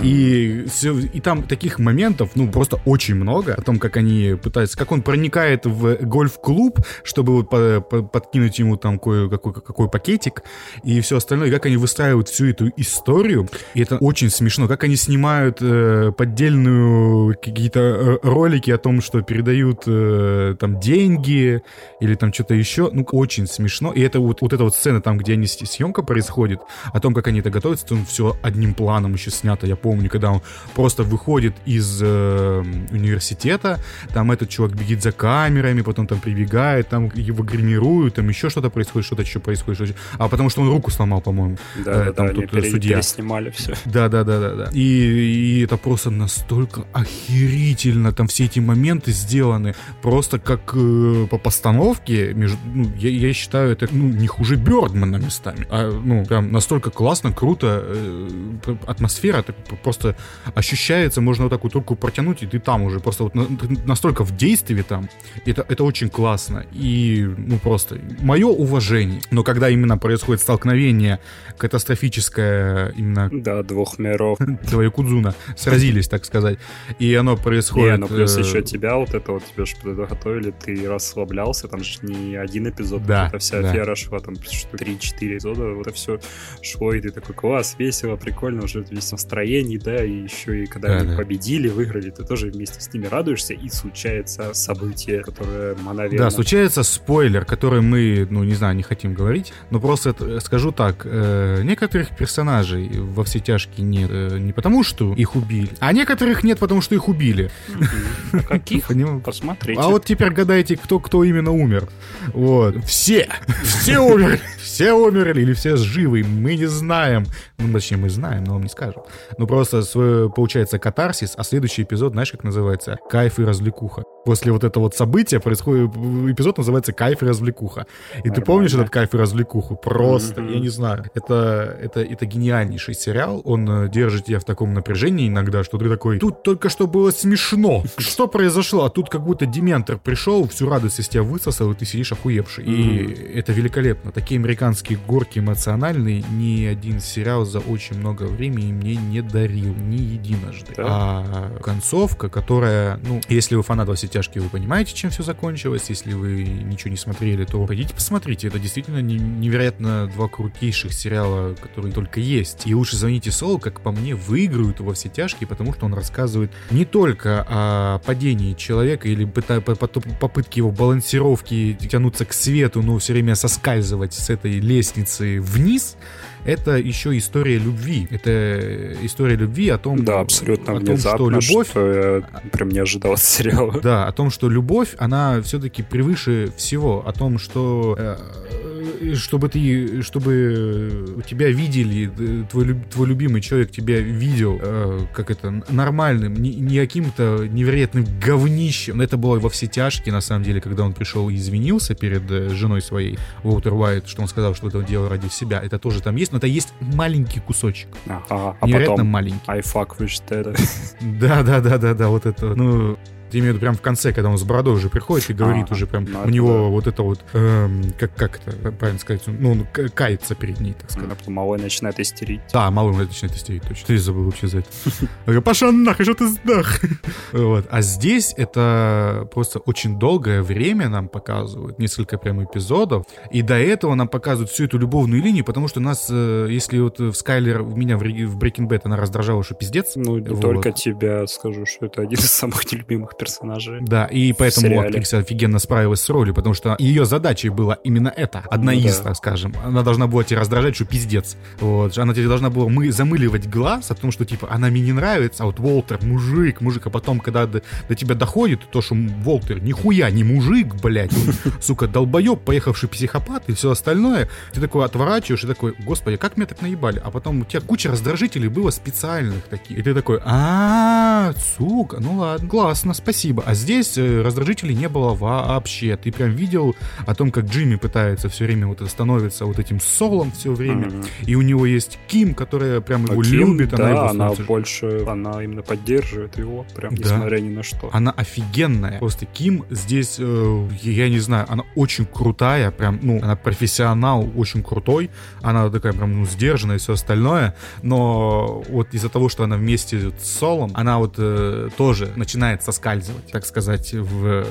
И, все, и там таких моментов, ну, просто очень много. О том, как они пытаются, как он проникает в гольф-клуб, чтобы вот по, по, подкинуть ему там кое, какой, какой пакетик и все остальное. И как они выстраивают всю эту историю. И это очень смешно. Как они снимают э, поддельную какие-то э, ролики о том, что передают э, там деньги или там что-то еще. Ну, очень смешно. И это вот, вот эта вот сцена там, где они съемка происходит, о том, как они это готовятся, там все одним планом еще снято. Я помню, когда он просто выходит из э, университета, там этот чувак бегит за камерами, потом там прибегает, там его гримируют, там еще что-то происходит, что-то еще происходит. Что а потому что он руку сломал, по-моему. Да, э, там да, тут они судья. снимали все. Да, да, да, да, да. И, и это просто настолько охерительно, там все эти моменты сделаны просто как э, по постановке, между, ну, я, я считаю, это ну, не хуже Бёрдмана местами. А, ну, прям настолько классно, круто, э, атмосфера так просто ощущается, можно вот так вот руку протянуть, и ты там уже просто вот на, настолько в действии там. Это, это очень классно. И, ну, просто мое уважение. Но когда именно происходит столкновение катастрофическое именно... Да, двух миров. Два Якудзуна сразились, так сказать. И оно происходит... Не, ну плюс э, еще тебя, вот это вот тебе же готовили, ты расслаблялся, там же не один эпизод, да, это вся да. афера шла, там 3-4 эпизода, вот это все шло, и ты такой, класс, весело, прикольно, уже весь настроение, да, и еще и когда да, они да. победили, выиграли, ты тоже вместе с ними радуешься, и случается событие, которое, наверное... Да, случается спойлер, который мы, ну, не знаю, не хотим говорить, но просто это, скажу так, э, некоторых персонажей во все тяжкие нет э, не потому, что их убили, а некоторых нет, потому что их убили. Каких? Посмотрите. А вот теперь гадайте, кто кто именно умер. Вот. Все! Все умерли! Все умерли или все живы, мы не знаем. Ну, точнее, мы знаем, но вам не скажем. Ну, просто свой, получается катарсис, а следующий эпизод, знаешь, как называется? Кайф и развлекуха. После вот этого вот события происходит... Эпизод называется «Кайф и развлекуха». И Нормально. ты помнишь этот «Кайф и развлекуху»? Просто, mm-hmm. я не знаю. Это, это, это гениальнейший сериал. Он э, держит тебя в таком напряжении иногда, что ты такой, тут только что было смешно. Что произошло? А тут как будто дементор пришел, всю радость из тебя высосал, и ты сидишь охуевший. Mm-hmm. И это великолепно. Такие американские горки эмоциональные ни один сериал за очень много времени мне не дарил. Ни единожды. Да. А концовка, которая, ну, если вы фанат тяжкие, вы понимаете, чем все закончилось. Если вы ничего не смотрели, то пойдите посмотрите. Это действительно невероятно два крутейших сериала, которые только есть. И лучше звоните Солу, как по мне, выигрывают во все тяжкие, потому что он рассказывает не только о падении человека или попытке его балансировки тянуться к свету, но все время соскальзывать с этой лестницы вниз, это еще история любви. Это история любви о том, да, абсолютно о том что любовь... Что я прям не ожидал от сериала. Да, о том, что любовь, она все-таки превыше всего. О том, что э, чтобы ты, чтобы тебя видели, э, твой, твой любимый человек тебя видел, э, как это, нормальным, не, не каким-то невероятным говнищем. Это было во все тяжкие, на самом деле, когда он пришел и извинился перед э, женой своей, Уолтер Уайт, что он сказал, что это он делал ради себя. Это тоже там есть, но это есть маленький кусочек. Ага, а невероятно потом маленький. I fuck with that. Да, да, да, да, да, вот это. Ну, я имею в виду прям в конце, когда он с бородой уже приходит и говорит а, уже прям, ну, у него да. вот это вот, эм, как, как это правильно сказать, ну, он кается перед ней, так сказать. Ну, малой начинает истерить. Да, малой начинает истерить, точно. Ты забыл вообще за это. Говорю, Паша, нахуй, что ты сдах? Вот. А здесь это просто очень долгое время нам показывают, несколько прям эпизодов, и до этого нам показывают всю эту любовную линию, потому что нас, э, если вот в Скайлер меня в Breaking Bad она раздражала, что пиздец. Ну, не вот. только тебя скажу, что это один из самых нелюбимых персонажей. Да, и поэтому актриса офигенно справилась с ролью, потому что ее задачей была именно это. Одна ну, из, да. так скажем. Она должна была тебя раздражать, что пиздец. Вот. Она тебе должна была мы замыливать глаз о том, что, типа, она мне не нравится, а вот Волтер мужик, мужик. А потом, когда до, до тебя доходит то, что Волтер нихуя не мужик, блядь, он, сука, долбоеб, поехавший психопат и все остальное, ты такой отворачиваешь и такой, господи, как меня так наебали? А потом у тебя куча раздражителей было специальных таких. И ты такой, а, сука, ну ладно, классно, спасибо спасибо. А здесь э, раздражителей не было вообще. Ты прям видел о том, как Джимми пытается все время вот становиться вот этим солом все время. Mm-hmm. И у него есть Ким, которая прям его а Ким, любит. Да, она, его она больше, она именно поддерживает его, прям да. несмотря ни на что. Она офигенная. Просто Ким здесь, э, я не знаю, она очень крутая, прям, ну, она профессионал, очень крутой. Она такая прям, ну, сдержанная и все остальное. Но вот из-за того, что она вместе с Солом, она вот э, тоже начинает соскальзывать, так сказать, в,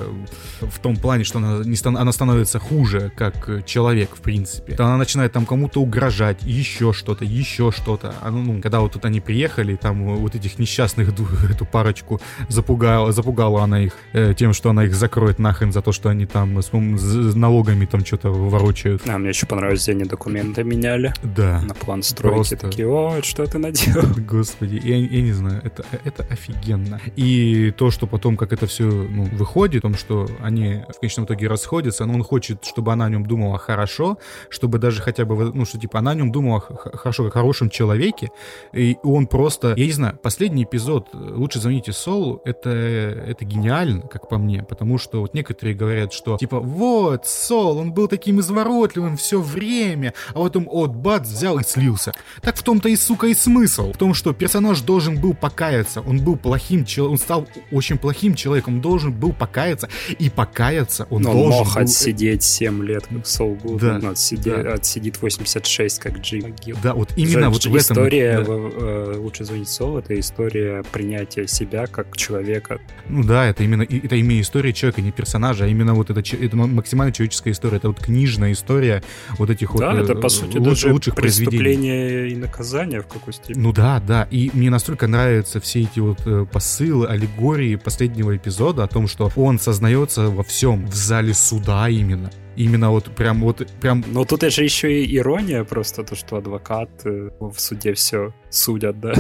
в том плане, что она, не, она становится хуже, как человек, в принципе. То она начинает там кому-то угрожать, еще что-то, еще что-то. А, ну, ну, когда вот тут они приехали, там вот этих несчастных, эту парочку запугала, запугала она их э, тем, что она их закроет нахрен за то, что они там с, с налогами там что-то ворочают. А, мне еще понравилось, где они документы меняли. Да. На план стройки. Просто... Такие, о, что ты наделал? Господи, я, я не знаю, это, это офигенно. И то, что потом, как это все ну, выходит, о том, что они в конечном итоге расходятся, но он хочет, чтобы она о нем думала хорошо, чтобы даже хотя бы, ну, что типа она о нем думала хорошо, как о хорошем человеке, и он просто, я не знаю, последний эпизод «Лучше звоните Солу», это, это гениально, как по мне, потому что вот некоторые говорят, что типа вот, Сол, он был таким изворотливым все время, а потом от бац взял и слился. Так в том-то и, сука, и смысл. В том, что персонаж должен был покаяться, он был плохим он стал очень плохим человеком, он должен был покаяться, и покаяться он Но должен мог был... отсидеть 7 лет, как Сол Гудман, да, отсидеть, да. отсидит 86, как Джим Магил. Да, вот именно Жаль, вот в этом... История, да. э, лучше звонить Сол, это история принятия себя как человека. Ну да, это именно, это именно история человека, не персонажа, а именно вот это, это максимально человеческая история, это вот книжная история вот этих да, вот это, по сути, луч, даже лучших преступление и наказание в какой степени. Ну да, да, и мне настолько нравятся все эти вот э, посылы, аллегории последнего эпизода о том, что он сознается во всем в зале суда именно. Именно вот прям вот прям... Но тут это же еще и ирония просто, то, что адвокат э, в суде все судят, да?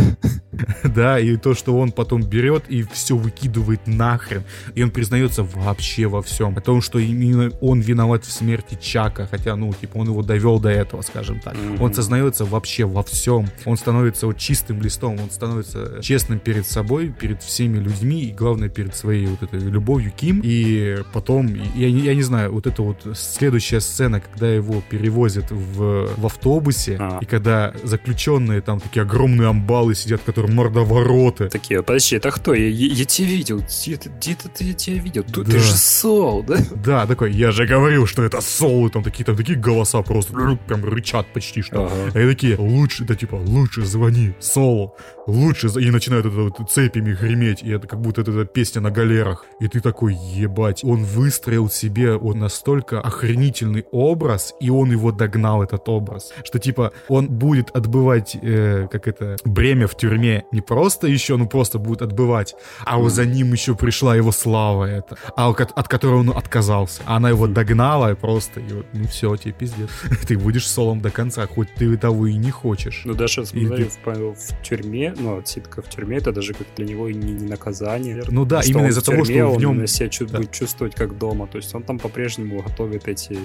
Да, и то, что он потом берет и все выкидывает нахрен. И он признается вообще во всем. О том, что именно он виноват в смерти Чака. Хотя, ну, типа, он его довел до этого, скажем так. Mm-hmm. Он сознается вообще во всем. Он становится вот чистым листом. Он становится честным перед собой, перед всеми людьми. И, главное, перед своей вот этой любовью Ким. И потом, я, я не знаю, вот это вот следующая сцена, когда его перевозят в, в автобусе. А. И когда заключенные там такие огромные амбалы сидят, которые мордовороты. Такие, подожди, это кто? Я, я, я тебя видел. Где-то где ты, я тебя видел. Тут да. ты же Сол, да? Да, такой, я же говорил, что это Сол. И там такие, там такие голоса просто прям рычат почти что. Ага. А такие, лучше, да типа, лучше звони Солу. Лучше, и начинают это вот цепями греметь. И это как будто это, это песня на галерах. И ты такой, ебать. Он выстроил себе он настолько охренительный образ, и он его догнал, этот образ. Что типа, он будет отбывать, э, как это, бремя в тюрьме не просто еще, ну просто будет отбывать, а вот за ним еще пришла его слава это, а от, от которой он отказался. А она его догнала и просто, и вот, ну все, тебе пиздец. ты будешь солом до конца, хоть ты того и не хочешь. Ну даже, смотри, ты... в, в тюрьме, ну, ситка в тюрьме, это даже как для него и не, не наказание. Ну да, именно из-за того, что в нем... Он себя чуть, да. будет чувствовать как дома, то есть он там по-прежнему готовит эти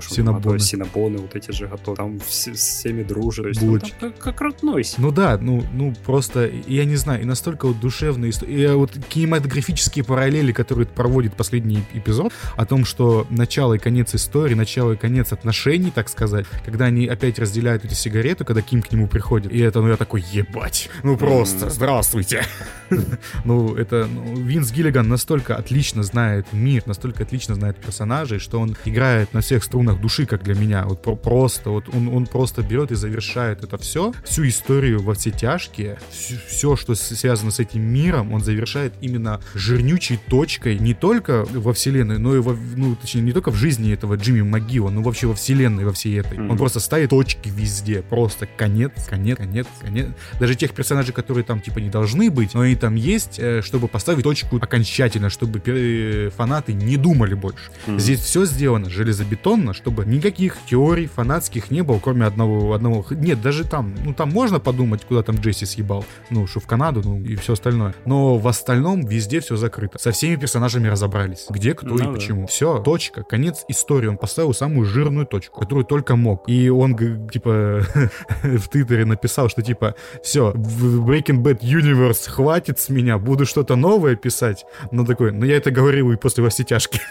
синабоны. синабоны, вот эти же готовы, там с, с всеми дружит, то есть он там как, как родной. Ну да, ну, ну просто, я не знаю, и настолько вот душевные и вот кинематографические параллели, которые проводит последний эпизод, о том, что начало и конец истории, начало и конец отношений, так сказать, когда они опять разделяют эти сигареты, когда Ким к нему приходит, и это, ну я такой, ебать, ну просто, здравствуйте. Ну, это, ну, Винс Гиллиган настолько отлично знает мир, настолько отлично знает персонажей, что он играет на всех струнах души, как для меня, вот просто, вот он, он просто берет и завершает это все, всю историю во все тяжкие, все, что связано с этим миром, он завершает именно жирнючей точкой не только во вселенной, но и во, ну, точнее, не только в жизни этого Джимми Магила, но вообще во вселенной, во всей этой. Mm-hmm. Он просто ставит точки везде, просто конец, конец, конец, конец. Даже тех персонажей, которые там типа не должны быть, но они там есть, э, чтобы поставить точку окончательно, чтобы э, фанаты не думали больше. Mm-hmm. Здесь все сделано железобетонно, чтобы никаких теорий фанатских не было, кроме одного, одного... Нет, даже там, ну там можно подумать, придумать, куда там Джесси съебал. Ну, что в Канаду, ну и все остальное. Но в остальном везде все закрыто. Со всеми персонажами разобрались. Где, кто ну, и да. почему. Все, точка, конец истории. Он поставил самую жирную точку, которую только мог. И он, типа, в Твиттере написал, что, типа, все, в Breaking Bad Universe хватит с меня, буду что-то новое писать. Ну, такой, ну, я это говорил и после во все тяжкие.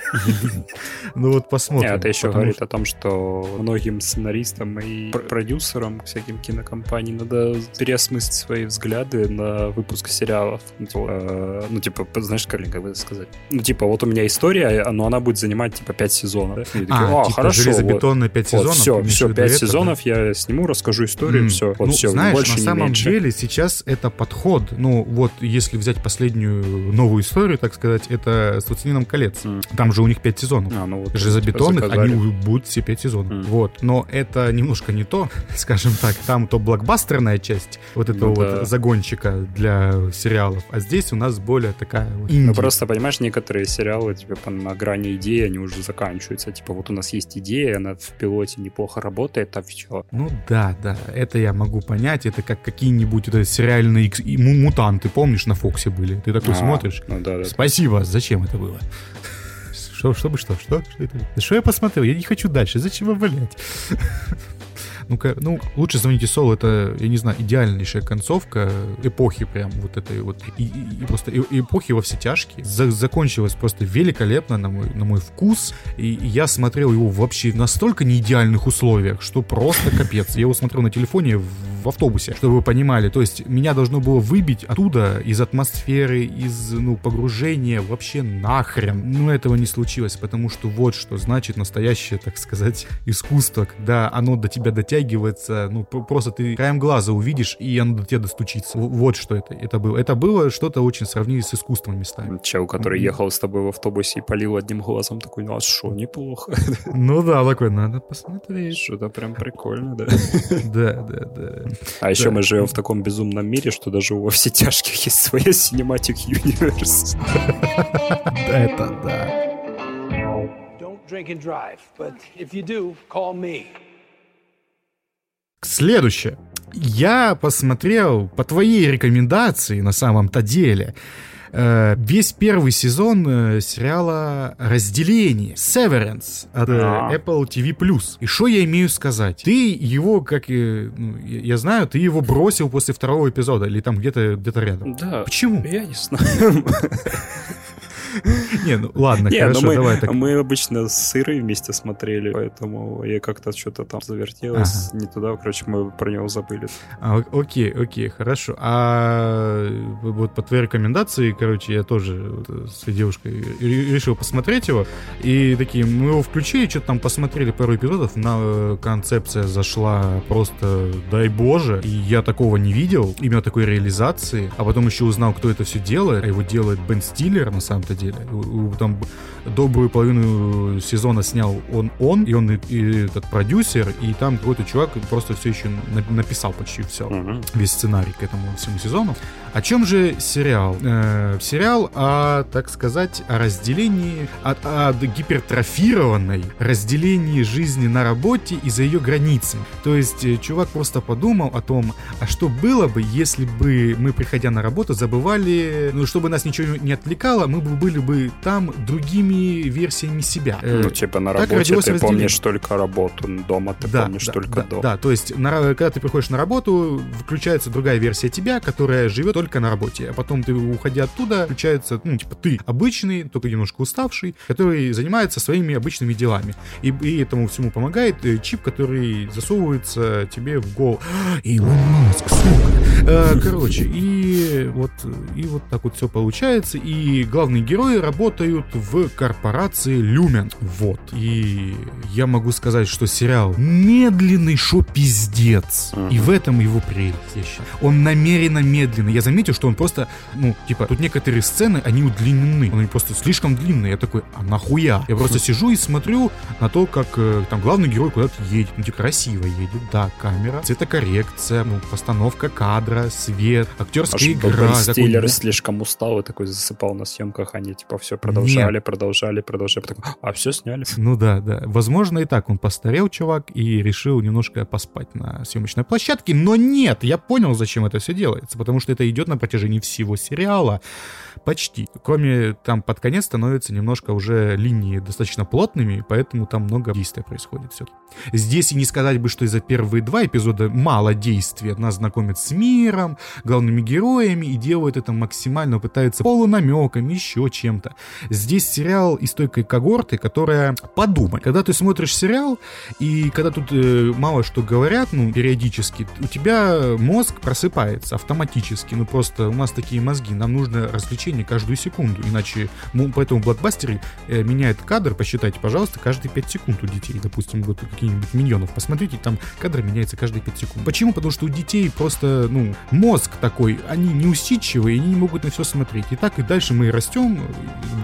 Ну, вот посмотрим. Это еще говорит о том, что многим сценаристам и продюсерам всяким кинокомпаний надо переосмыслить свои взгляды на выпуск сериалов. Э, ну, типа, знаешь, как, как бы сказать? Ну, типа, вот у меня история, но она будет занимать, типа, 5 сезонов. Да? а, типа, хорошо. Железобетонные 5 сезонов? Все, все, 5 сезонов я сниму, расскажу историю, все. Вот ну, все, знаешь, на самом деле сейчас это подход. Ну, вот если взять последнюю новую историю, так сказать, это с «Властелином колец». Там же у них 5 сезонов. А, ну вот Железобетонных они будут все 5 сезонов. Вот. Но это немножко не то, скажем так. Там то блокбастерная часть вот этого ну, вот загончика для сериалов, а здесь у нас более такая вот Ну просто, понимаешь, некоторые сериалы, типа, на грани идеи, они уже заканчиваются. Типа, вот у нас есть идея, она в пилоте неплохо работает, а все. Ну да, да, это я могу понять. Это как какие-нибудь это сериальные мутанты, помнишь, на Фоксе были? Ты такой а, смотришь. Ну, да, да. Спасибо, зачем это было? Что, чтобы что? Что? Что это? Что я посмотрел? Я не хочу дальше. Зачем обвалять? Ну, ну, лучше звоните Солу, это, я не знаю, идеальнейшая концовка эпохи прям вот этой вот, и, и, и просто эпохи во все тяжкие. За, закончилась просто великолепно на мой, на мой вкус, и, и я смотрел его вообще в настолько неидеальных условиях, что просто капец. Я его смотрел на телефоне в, в автобусе, чтобы вы понимали. То есть меня должно было выбить оттуда, из атмосферы, из, ну, погружения вообще нахрен. Но этого не случилось, потому что вот что значит настоящее, так сказать, искусство, когда оно до тебя дотягивает дотягивается, ну, просто ты краем глаза увидишь, и оно до тебя достучится. Вот что это, это было. Это было что-то очень сравнимо с искусством местами. Чел, который ехал с тобой в автобусе и полил одним глазом, такой, ну а что, неплохо. Ну да, такой, надо посмотреть. Что-то прям прикольно, да. Да, да, да. А еще мы живем в таком безумном мире, что даже у во все тяжких есть своя Cinematic Universe. Да, это да. Don't drink and drive, but if you do, call me. Следующее. Я посмотрел по твоей рекомендации на самом-то деле весь первый сезон э, сериала «Разделение» Severance от э, Apple TV+. И что я имею сказать? Ты его, как ну, я знаю, ты его бросил после второго эпизода или там где-то где рядом. Да. Почему? Я не знаю. Не, ну ладно, не, хорошо, мы, давай так. Мы обычно с Ирой вместе смотрели, поэтому я как-то что-то там завертелось ага. не туда, короче, мы про него забыли. А, окей, окей, хорошо. А вот по твоей рекомендации, короче, я тоже с девушкой решил посмотреть его, и такие, мы его включили, что-то там посмотрели пару эпизодов, на э, концепция зашла просто, дай боже, и я такого не видел, именно такой реализации, а потом еще узнал, кто это все делает, а его делает Бен Стиллер, на самом-то деле. Там добрую половину сезона снял он, он и он и, и этот продюсер, и там какой-то чувак просто все еще написал почти все, угу. весь сценарий к этому всему сезону. О чем же сериал? Э, сериал о, так сказать, о разделении, о, о гипертрофированной разделении жизни на работе и за ее границами. То есть э, чувак просто подумал о том, а что было бы, если бы мы, приходя на работу, забывали, ну, чтобы нас ничего не отвлекало, мы бы были бы там другими версиями себя. Э, ну, типа на работе ты помнишь только работу, дома ты да, помнишь да, только да, дом. Да, то есть на, когда ты приходишь на работу, включается другая версия тебя, которая живет только на работе, а потом ты, уходя оттуда, включается, ну, типа, ты обычный, только немножко уставший, который занимается своими обычными делами. И, и этому всему помогает э, чип, который засовывается тебе в голову. Илон Маск, сука! А, короче, и вот, и вот так вот все получается, и главные герои работают в корпорации Люмен. Вот. И я могу сказать, что сериал медленный, шо пиздец. Uh-huh. И в этом его прелесть, я считаю. Он намеренно медленный. Я заметил, что он просто, ну, типа, тут некоторые сцены, они удлинены. Они просто слишком длинные. Я такой, а нахуя? Я просто сижу и смотрю на то, как э, там главный герой куда-то едет. Ну, типа, красиво едет, да, камера, цветокоррекция, ну, постановка кадра, свет, актерская типа, Бен Стиллер слишком устал и такой засыпал на съемках, они типа все продолжали, Нет. продолжали, продолжали, потом, а все сняли. Ну да, да. Возможно и так, он постарел, чувак, и решил немножко поспать на съемочной площадке, но нет, я понял, зачем это все делается, потому что это идет на протяжении всего сериала. Почти. Кроме там под конец становятся немножко уже линии достаточно плотными, поэтому там много действия происходит все. Здесь и не сказать бы, что из-за первые два эпизода мало действия. Нас знакомят с миром, главными героями и делают это максимально, пытаются полунамеком, еще чем-то. Здесь сериал из той когорты, которая подумай. Когда ты смотришь сериал, и когда тут э, мало что говорят, ну, периодически, у тебя мозг просыпается автоматически. Ну, просто у нас такие мозги, нам нужно развлечение каждую секунду, иначе, ну, поэтому блокбастеры э, меняет кадр, посчитайте, пожалуйста, каждые 5 секунд у детей, допустим, вот какие-нибудь миньонов, посмотрите, там кадр меняется каждые 5 секунд. Почему? Потому что у детей просто, ну, мозг такой, они неусидчивые, они не могут на все смотреть. И так и дальше мы растем,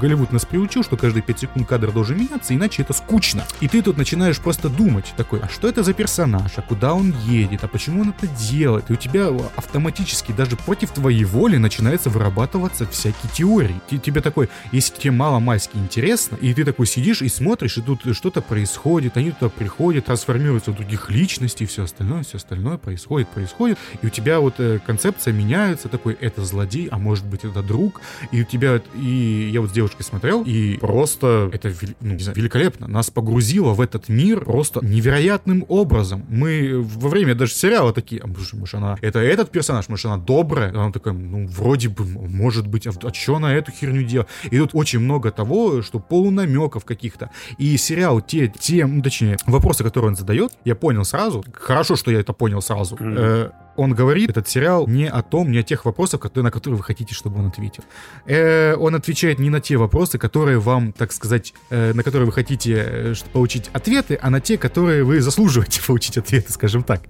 Голливуд нас приучил, что каждые 5 секунд кадр должен меняться, иначе это скучно. И ты тут начинаешь просто думать такой, а что это за персонаж, а куда он едет, а почему он это делает? И у тебя автоматически даже против твоей воли начинается вырабатываться всякие теории. Тебе такой, если тебе мало майски интересно, и ты такой сидишь и смотришь, и тут что-то происходит, они туда приходят, трансформируются в других личностей, все остальное, все остальное происходит, происходит, и у тебя вот э, концепция меняется, такой, это злодей, а может быть это друг, и у тебя, и я вот с девушкой смотрел, и просто это, ну, не знаю, великолепно, нас погрузило в этот мир просто невероятным образом. Мы во время даже сериала такие, а, может, она, это этот персонаж, может, она добрая, она такая, ну, вроде бы, может быть, а, а что на эту херню делать? И тут очень много того, что полунамеков каких-то. И сериал, те, те, ну, точнее, вопросы, которые он задает, я понял сразу. Хорошо, что я это понял сразу. Mm-hmm он говорит, этот сериал, не о том, не о тех вопросах, которые, на которые вы хотите, чтобы он ответил. Э, он отвечает не на те вопросы, которые вам, так сказать, э, на которые вы хотите э, получить ответы, а на те, которые вы заслуживаете получить ответы, скажем так.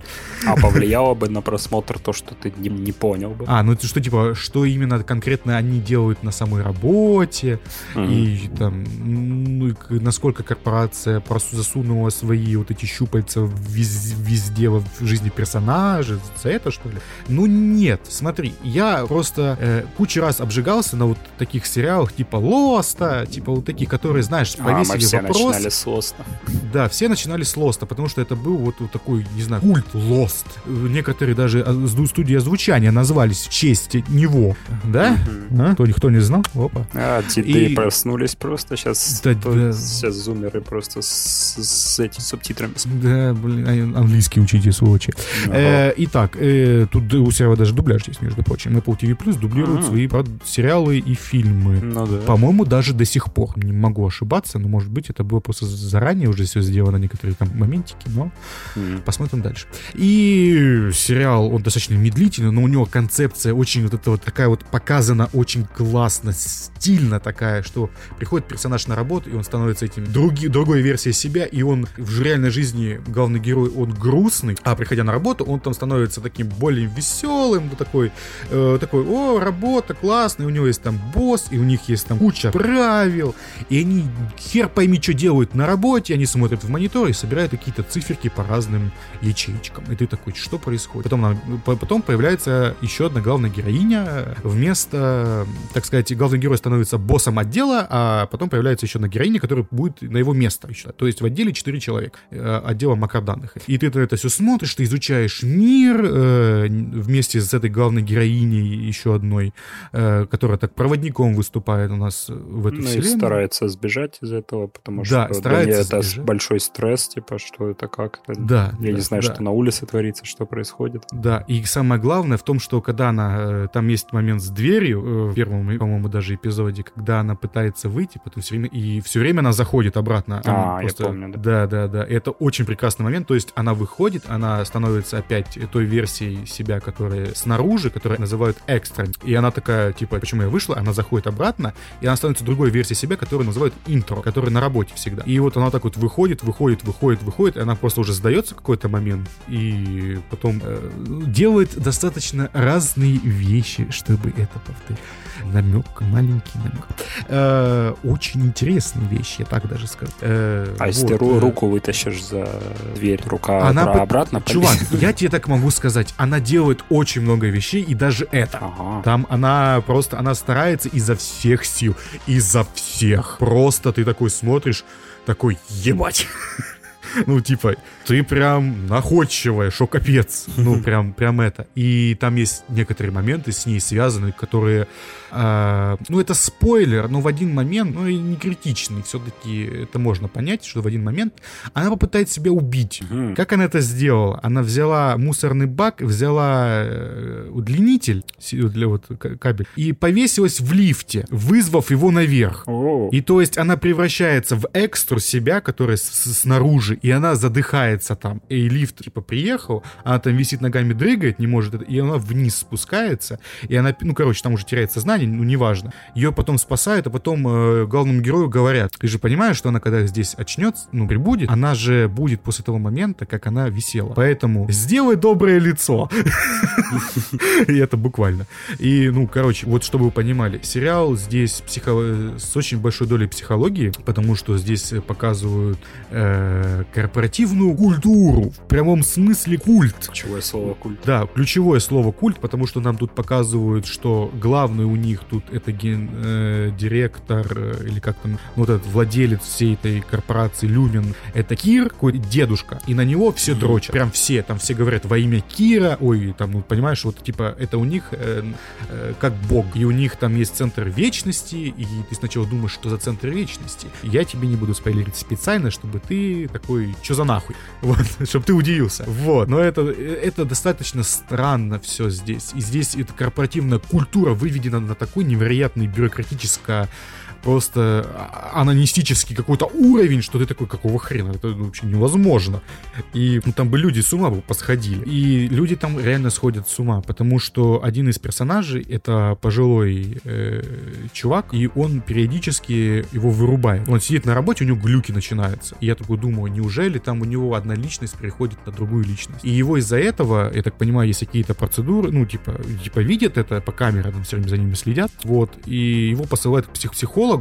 А повлияло бы на просмотр то, что ты не, не понял бы? А, ну это что, типа, что именно конкретно они делают на самой работе, mm-hmm. и там, ну, насколько корпорация просто засунула свои вот эти щупальца везде, везде в жизни персонажа, это, что ли? Ну нет, смотри, я просто э, кучу раз обжигался на вот таких сериалах типа Лоста, типа вот такие, которые, знаешь, повесили а, мы все вопрос. начинали с Лоста. Да, все начинали с Лоста, потому что это был вот, вот такой, не знаю, культ Лост. Некоторые даже а, студии озвучания назвались в честь него, да? Угу. А? Кто, никто не знал? Опа. А, деды И... проснулись просто сейчас. Да, да. Сейчас зумеры просто с, с этими субтитрами. Да, блин, английский учите, сволочи. Ага. Э, итак, э, тут у сериала даже дубляж есть, между прочим. Apple TV Plus дублирует А-а-а. свои правда, сериалы и фильмы. Ну, да. По-моему, даже до сих пор. Не могу ошибаться, но, может быть, это было просто заранее уже все сделано, некоторые там моментики, но mm. посмотрим дальше. И сериал, он достаточно медлительный, но у него концепция очень вот эта вот такая вот показана очень классно, стильно такая, что приходит персонаж на работу, и он становится этим други, другой версией себя, и он в реальной жизни главный герой, он грустный, а приходя на работу, он там становится таким более веселым, такой, э, такой, о, работа классная, у него есть там босс, и у них есть там куча правил, и они хер пойми, что делают на работе, они смотрят в монитор и собирают какие-то циферки по разным ячейкам. И ты такой, что происходит? Потом, потом появляется еще одна главная героиня, вместо, так сказать, главный герой становится боссом отдела, а потом появляется еще одна героиня, которая будет на его место еще. То есть в отделе 4 человека, э, отдела макроданных. И ты это все смотришь, ты изучаешь мир, э, вместе с этой главной героиней еще одной, э, которая так проводником выступает у нас в этой ну, вселенной. И старается сбежать из этого, потому да, что старается для это сбежать. большой стресс, типа, что это как. Да. Я да, не знаю, да. что на улице творится, что происходит. Да, и самое главное в том, что когда она, э, там есть момент с дверью, в первом, по-моему, даже эпизоде, когда она пытается выйти, потом все время, и все время она заходит обратно. А, просто, я помню, да. Да, да, да. Это очень прекрасный момент, то есть она выходит, она становится опять той версией себя, которая снаружи, которая называют экстра. И она такая, типа, почему я вышла? Она заходит обратно, и она становится другой версией себя, которую называют интро, которая на работе всегда. И вот она так вот выходит, выходит, выходит, выходит, и она просто уже сдается в какой-то момент, и потом э, делает достаточно разные вещи, чтобы это повторить намек, маленький намек. Э, очень интересные вещи, я так даже скажу. Э, а вот. если ты руку вытащишь за дверь, рука Она обратно Чувак, я тебе так могу сказать сказать, она делает очень много вещей, и даже это. Ага. Там она просто, она старается изо всех сил, изо всех. Просто ты такой смотришь, такой, ебать. Ну, типа, ты прям находчивая, шо капец. Ну, прям, прям это. И там есть некоторые моменты с ней связанные, которые... э, ну, это спойлер, но в один момент, ну, и не критичный, все-таки это можно понять, что в один момент она попытает себя убить. Как она это сделала? Она взяла мусорный бак, взяла э, удлинитель, для вот кабель, и повесилась в лифте, вызвав его наверх. И то есть она превращается в экстру себя, которая снаружи, и она задыхается там. И лифт, типа, приехал, она там висит ногами, дрыгает, не может, и она вниз спускается, и она, ну, короче, там уже теряет сознание, ну, неважно. Ее потом спасают, а потом э, главному герою говорят, ты же понимаешь, что она, когда здесь очнется, ну, прибудет, она же будет после того момента, как она висела. Поэтому сделай доброе лицо. И это буквально. И, ну, короче, вот чтобы вы понимали, сериал здесь с очень большой долей психологии, потому что здесь показывают э, корпоративную культуру, в прямом смысле культ. ключевое слово культ. Да, ключевое слово культ, потому что нам тут показывают, что главный у них тут это ген, э, директор э, или как там, ну, вот этот владелец всей этой корпорации Люмин, это Кир, какой-то дедушка, и на него все дрочат. Прям все, там все говорят во имя Кира, ой, там, ну, понимаешь, вот типа это у них э, э, как бог, и у них там есть центр вечности, и ты сначала думаешь, что за центр вечности. Я тебе не буду спойлерить специально, чтобы ты такой, что за нахуй? Вот, чтобы ты удивился. Вот, но это, это достаточно странно все здесь. И здесь эта корпоративная культура выведена на такой невероятный бюрократическое просто а- анонистический какой-то уровень, что ты такой, какого хрена, это вообще невозможно. И ну, там бы люди с ума бы посходили. И люди там реально сходят с ума, потому что один из персонажей это пожилой э, чувак, и он периодически его вырубает. Он сидит на работе, у него глюки начинаются. И я такой думаю, неужели там у него одна личность переходит на другую личность? И его из-за этого, я так понимаю, есть какие-то процедуры, ну, типа, типа видят это по камерам, там все время за ними следят, вот, и его посылают к псих- психологу,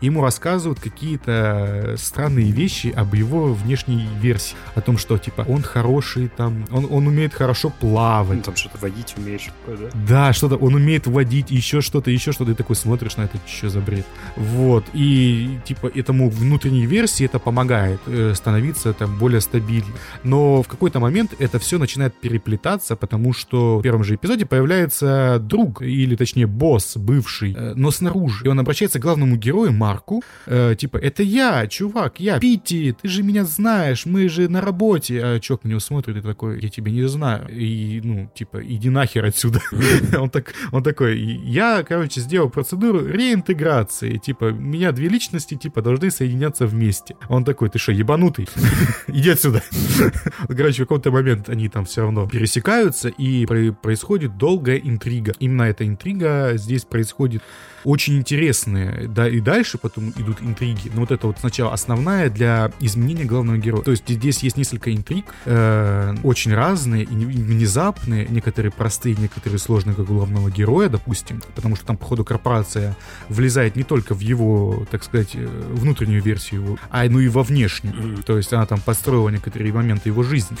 и ему рассказывают какие-то странные вещи об его внешней версии, о том, что, типа, он хороший, там, он, он умеет хорошо плавать, Ну, там что-то водить такое, да? да, что-то, он умеет водить, еще что-то, еще что-то, и такой смотришь на это, что за бред. Вот, и, типа, этому внутренней версии это помогает э, становиться там более стабильным. Но в какой-то момент это все начинает переплетаться, потому что в первом же эпизоде появляется друг, или точнее босс бывший, э, но снаружи. И он обращается к главному герою Марку, э, типа, это я, чувак, я, Питти, ты же меня знаешь, мы же на работе. А чувак на него смотрит и такой, я тебя не знаю. И, ну, типа, иди нахер отсюда. Он, так, он такой, я, короче, сделал процедуру реинтеграции. Типа, у меня две личности, типа, должны соединяться вместе. Он такой, ты что, ебанутый? Иди отсюда. Короче, в какой-то момент они там все равно пересекаются, и про- происходит долгая интрига. Именно эта интрига здесь происходит очень интересные, да, и дальше потом идут интриги. Но вот это вот сначала основная для изменения главного героя. То есть здесь есть несколько интриг, э, очень разные и не- и внезапные, некоторые простые, некоторые сложные, как у главного героя, допустим, потому что там, походу, корпорация влезает не только в его, так сказать, э, внутреннюю версию а ну и во внешнюю. То есть она там построила некоторые моменты его жизни.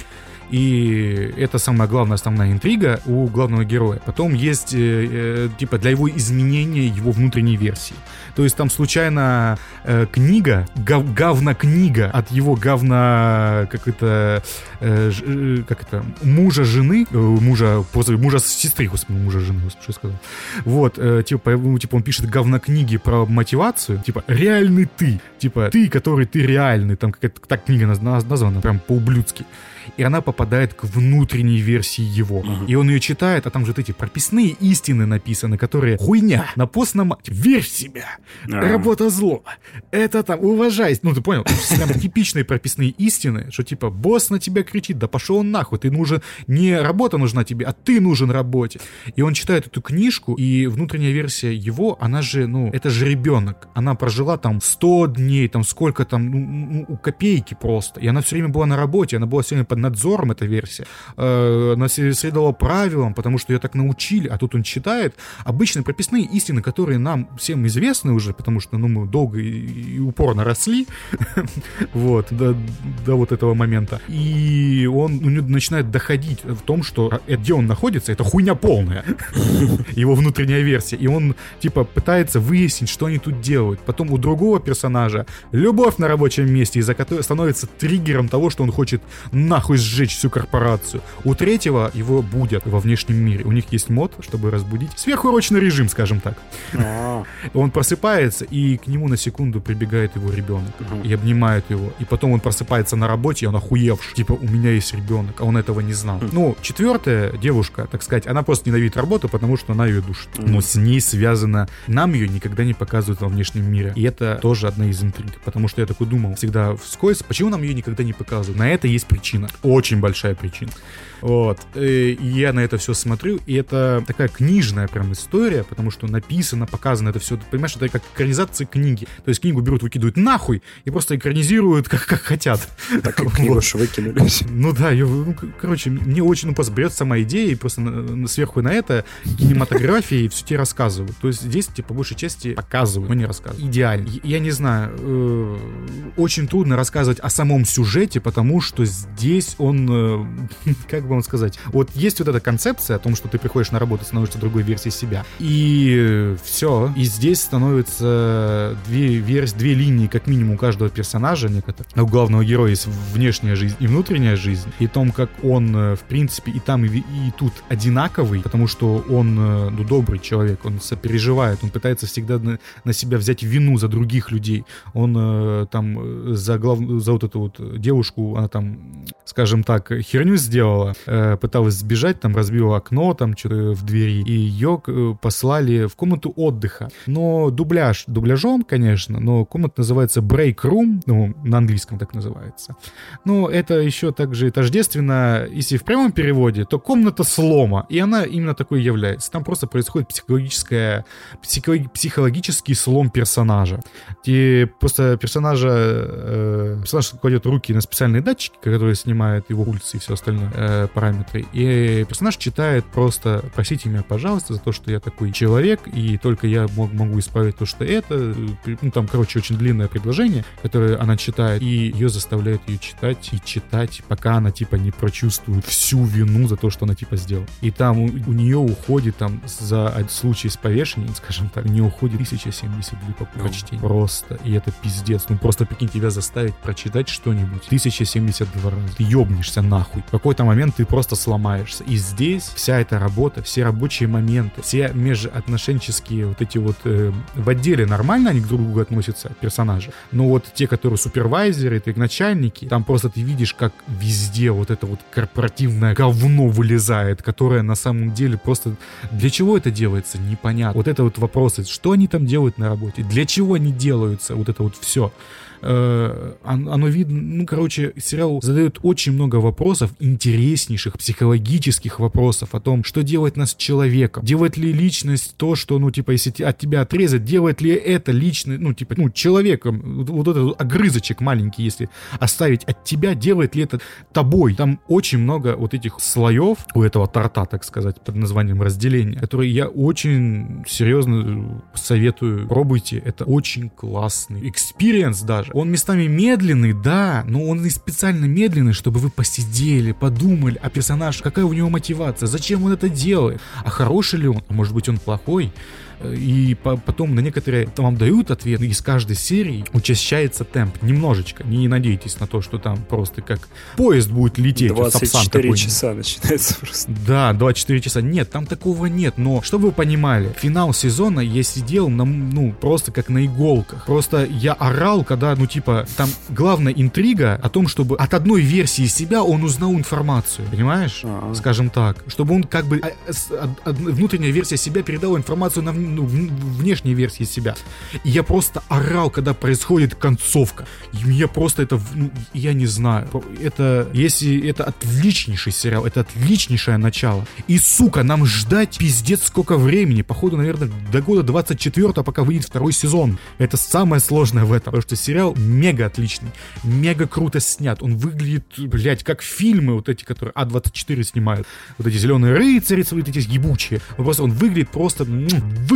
И это самая главная основная интрига у главного героя. Потом есть, э, э, типа, для его изменения его внутренней версии. То есть там случайно э, книга, гав, говна-книга от его говна, как это, э, ж- э, как это, мужа жены, э, мужа, после мужа сестры, господи, мужа жены, господи, что я сказал. Вот, э, типа, ну, типа, он пишет говнокниги про мотивацию, типа, реальный ты, типа, ты, который ты реальный, там какая-то так книга наз- наз- названа, прям по-ублюдски. И она попадает к внутренней версии его. И он ее читает, а там же вот эти прописные истины написаны, которые хуйня, на пост на мать, верь в себя. Работа зло, это там, уважай. Ну, ты понял, прям типичные прописные истины, что типа босс на тебя кричит, да пошел он нахуй, ты нужен, не работа нужна тебе, а ты нужен работе. И он читает эту книжку, и внутренняя версия его, она же, ну, это же ребенок. Она прожила там 100 дней, там сколько там, ну, ну, у копейки просто. И она все время была на работе, она была все время под надзором эта версия, э, она следовала правилам, потому что ее так научили, а тут он читает обычные прописные истины, которые нам всем известны уже, потому что ну, мы долго и, и упорно росли, вот, до, до вот этого момента. И он у него начинает доходить в том, что э, где он находится, это хуйня полная. Его внутренняя версия. И он, типа, пытается выяснить, что они тут делают. Потом у другого персонажа любовь на рабочем месте, из-за которой становится триггером того, что он хочет нахуй сжечь всю корпорацию. У третьего его будет во внешнем мире. У них есть мод, чтобы разбудить. Сверхурочный режим, скажем так. А. Он просыпается, и к нему на секунду прибегает его ребенок. И обнимает его. И потом он просыпается на работе, и он охуевший. Типа, у меня есть ребенок, а он этого не знал. Ну, четвертая девушка, так сказать, она просто ненавидит работу, потому что она ее душит. Но с ней связано... Нам ее никогда не показывают во внешнем мире. И это тоже одна из интриг. Потому что я такой думал всегда вскользь, почему нам ее никогда не показывают? На это есть причина. Очень большая причина. Вот. И я на это все смотрю, и это такая книжная прям история, потому что написано, показано это все. Ты понимаешь, это как экранизация книги. То есть книгу берут, выкидывают нахуй и просто экранизируют как, как хотят. Так как книгу вот. выкинули. Ну да, ее, ну, короче, мне очень, ну, просто берет сама идея, и просто на, сверху на это кинематография и все тебе рассказывают. То есть здесь, типа, по большей части показывают, но не рассказывают. Идеально. Я не знаю, э, очень трудно рассказывать о самом сюжете, потому что здесь он, э, как бы вам сказать, вот есть вот эта концепция о том, что ты приходишь на работу, становишься другой версией себя, и все, и здесь становится две версии, две линии, как минимум, каждого персонажа некоторых. У главного героя есть внешняя жизнь и внутренняя жизнь, и том, как он, э, в принципе, и там, и, и тут одинаковый, потому что он, э, ну, добрый человек, он сопереживает, он пытается всегда на, на себя взять вину за других людей, он э, там за, глав... за вот эту вот девушку, она там, скажем так, херню сделала, пыталась сбежать, там разбила окно, там что-то в двери, и ее послали в комнату отдыха. Но дубляж, дубляжом, конечно, но комната называется Break Room, ну, на английском так называется. Но это еще также тождественно, если в прямом переводе, то комната слома, и она именно такой является. Там просто происходит психологическая, психологический слом персонажа. И просто персонажа, э, персонаж кладет руки на специальные датчики, которые снимают его пульс и все остальное, э, параметры. И персонаж читает просто «Простите меня, пожалуйста, за то, что я такой человек, и только я мог, могу исправить то, что это». Ну, там, короче, очень длинное предложение, которое она читает, и ее заставляет ее читать и читать, пока она, типа, не прочувствует всю вину за то, что она, типа, сделала. И там у, у нее уходит, там, за случай с повешением, скажем так, не уходит 1072 по прочтению. Просто. И это пиздец. Ну, просто, прикинь, тебя заставить прочитать что-нибудь 1072 раза. Ты ебнешься нахуй. В какой-то момент ты просто сломаешься. И здесь вся эта работа, все рабочие моменты, все межотношенческие вот эти вот э, в отделе нормально они к друг другу относятся, персонажи. Но вот те, которые супервайзеры, это начальники, там просто ты видишь, как везде вот это вот корпоративное говно вылезает, которое на самом деле просто... Для чего это делается? Непонятно. Вот это вот вопросы, что они там делают на работе, для чего они делаются, вот это вот все э, оно видно, ну, короче, сериал задает очень много вопросов, интереснейших, психологических вопросов о том, что делает нас человеком. Делает ли личность то, что, ну, типа, если от тебя отрезать, делает ли это личность, ну, типа, ну, человеком, вот, вот этот огрызочек маленький, если оставить от тебя, делает ли это тобой. Там очень много вот этих слоев у этого торта, так сказать, под названием разделения, которые я очень серьезно советую. Пробуйте, это очень классный experience даже персонажа. Он местами медленный, да, но он и специально медленный, чтобы вы посидели, подумали, а персонаж, какая у него мотивация, зачем он это делает, а хороший ли он, а может быть он плохой и по потом на некоторые вам дают ответ, и с каждой серии учащается темп немножечко. Не надейтесь на то, что там просто как поезд будет лететь. 24 часа начинается просто. Да, 24 часа. Нет, там такого нет. Но, чтобы вы понимали, финал сезона я сидел на, ну, просто как на иголках. Просто я орал, когда, ну, типа, там главная интрига о том, чтобы от одной версии себя он узнал информацию. Понимаешь? А-а. Скажем так. Чтобы он как бы а, а, а, внутренняя версия себя передала информацию на ну, внешней версии себя. И я просто орал, когда происходит концовка. И мне просто это, ну, я не знаю, это, если это отличнейший сериал, это отличнейшее начало. И, сука, нам ждать пиздец сколько времени. Походу, наверное, до года 24 пока выйдет второй сезон. Это самое сложное в этом. Потому что сериал мега отличный, мега круто снят. Он выглядит, блядь, как фильмы вот эти, которые А24 снимают. Вот эти зеленые рыцари, вот эти ебучие. Он просто он выглядит просто м,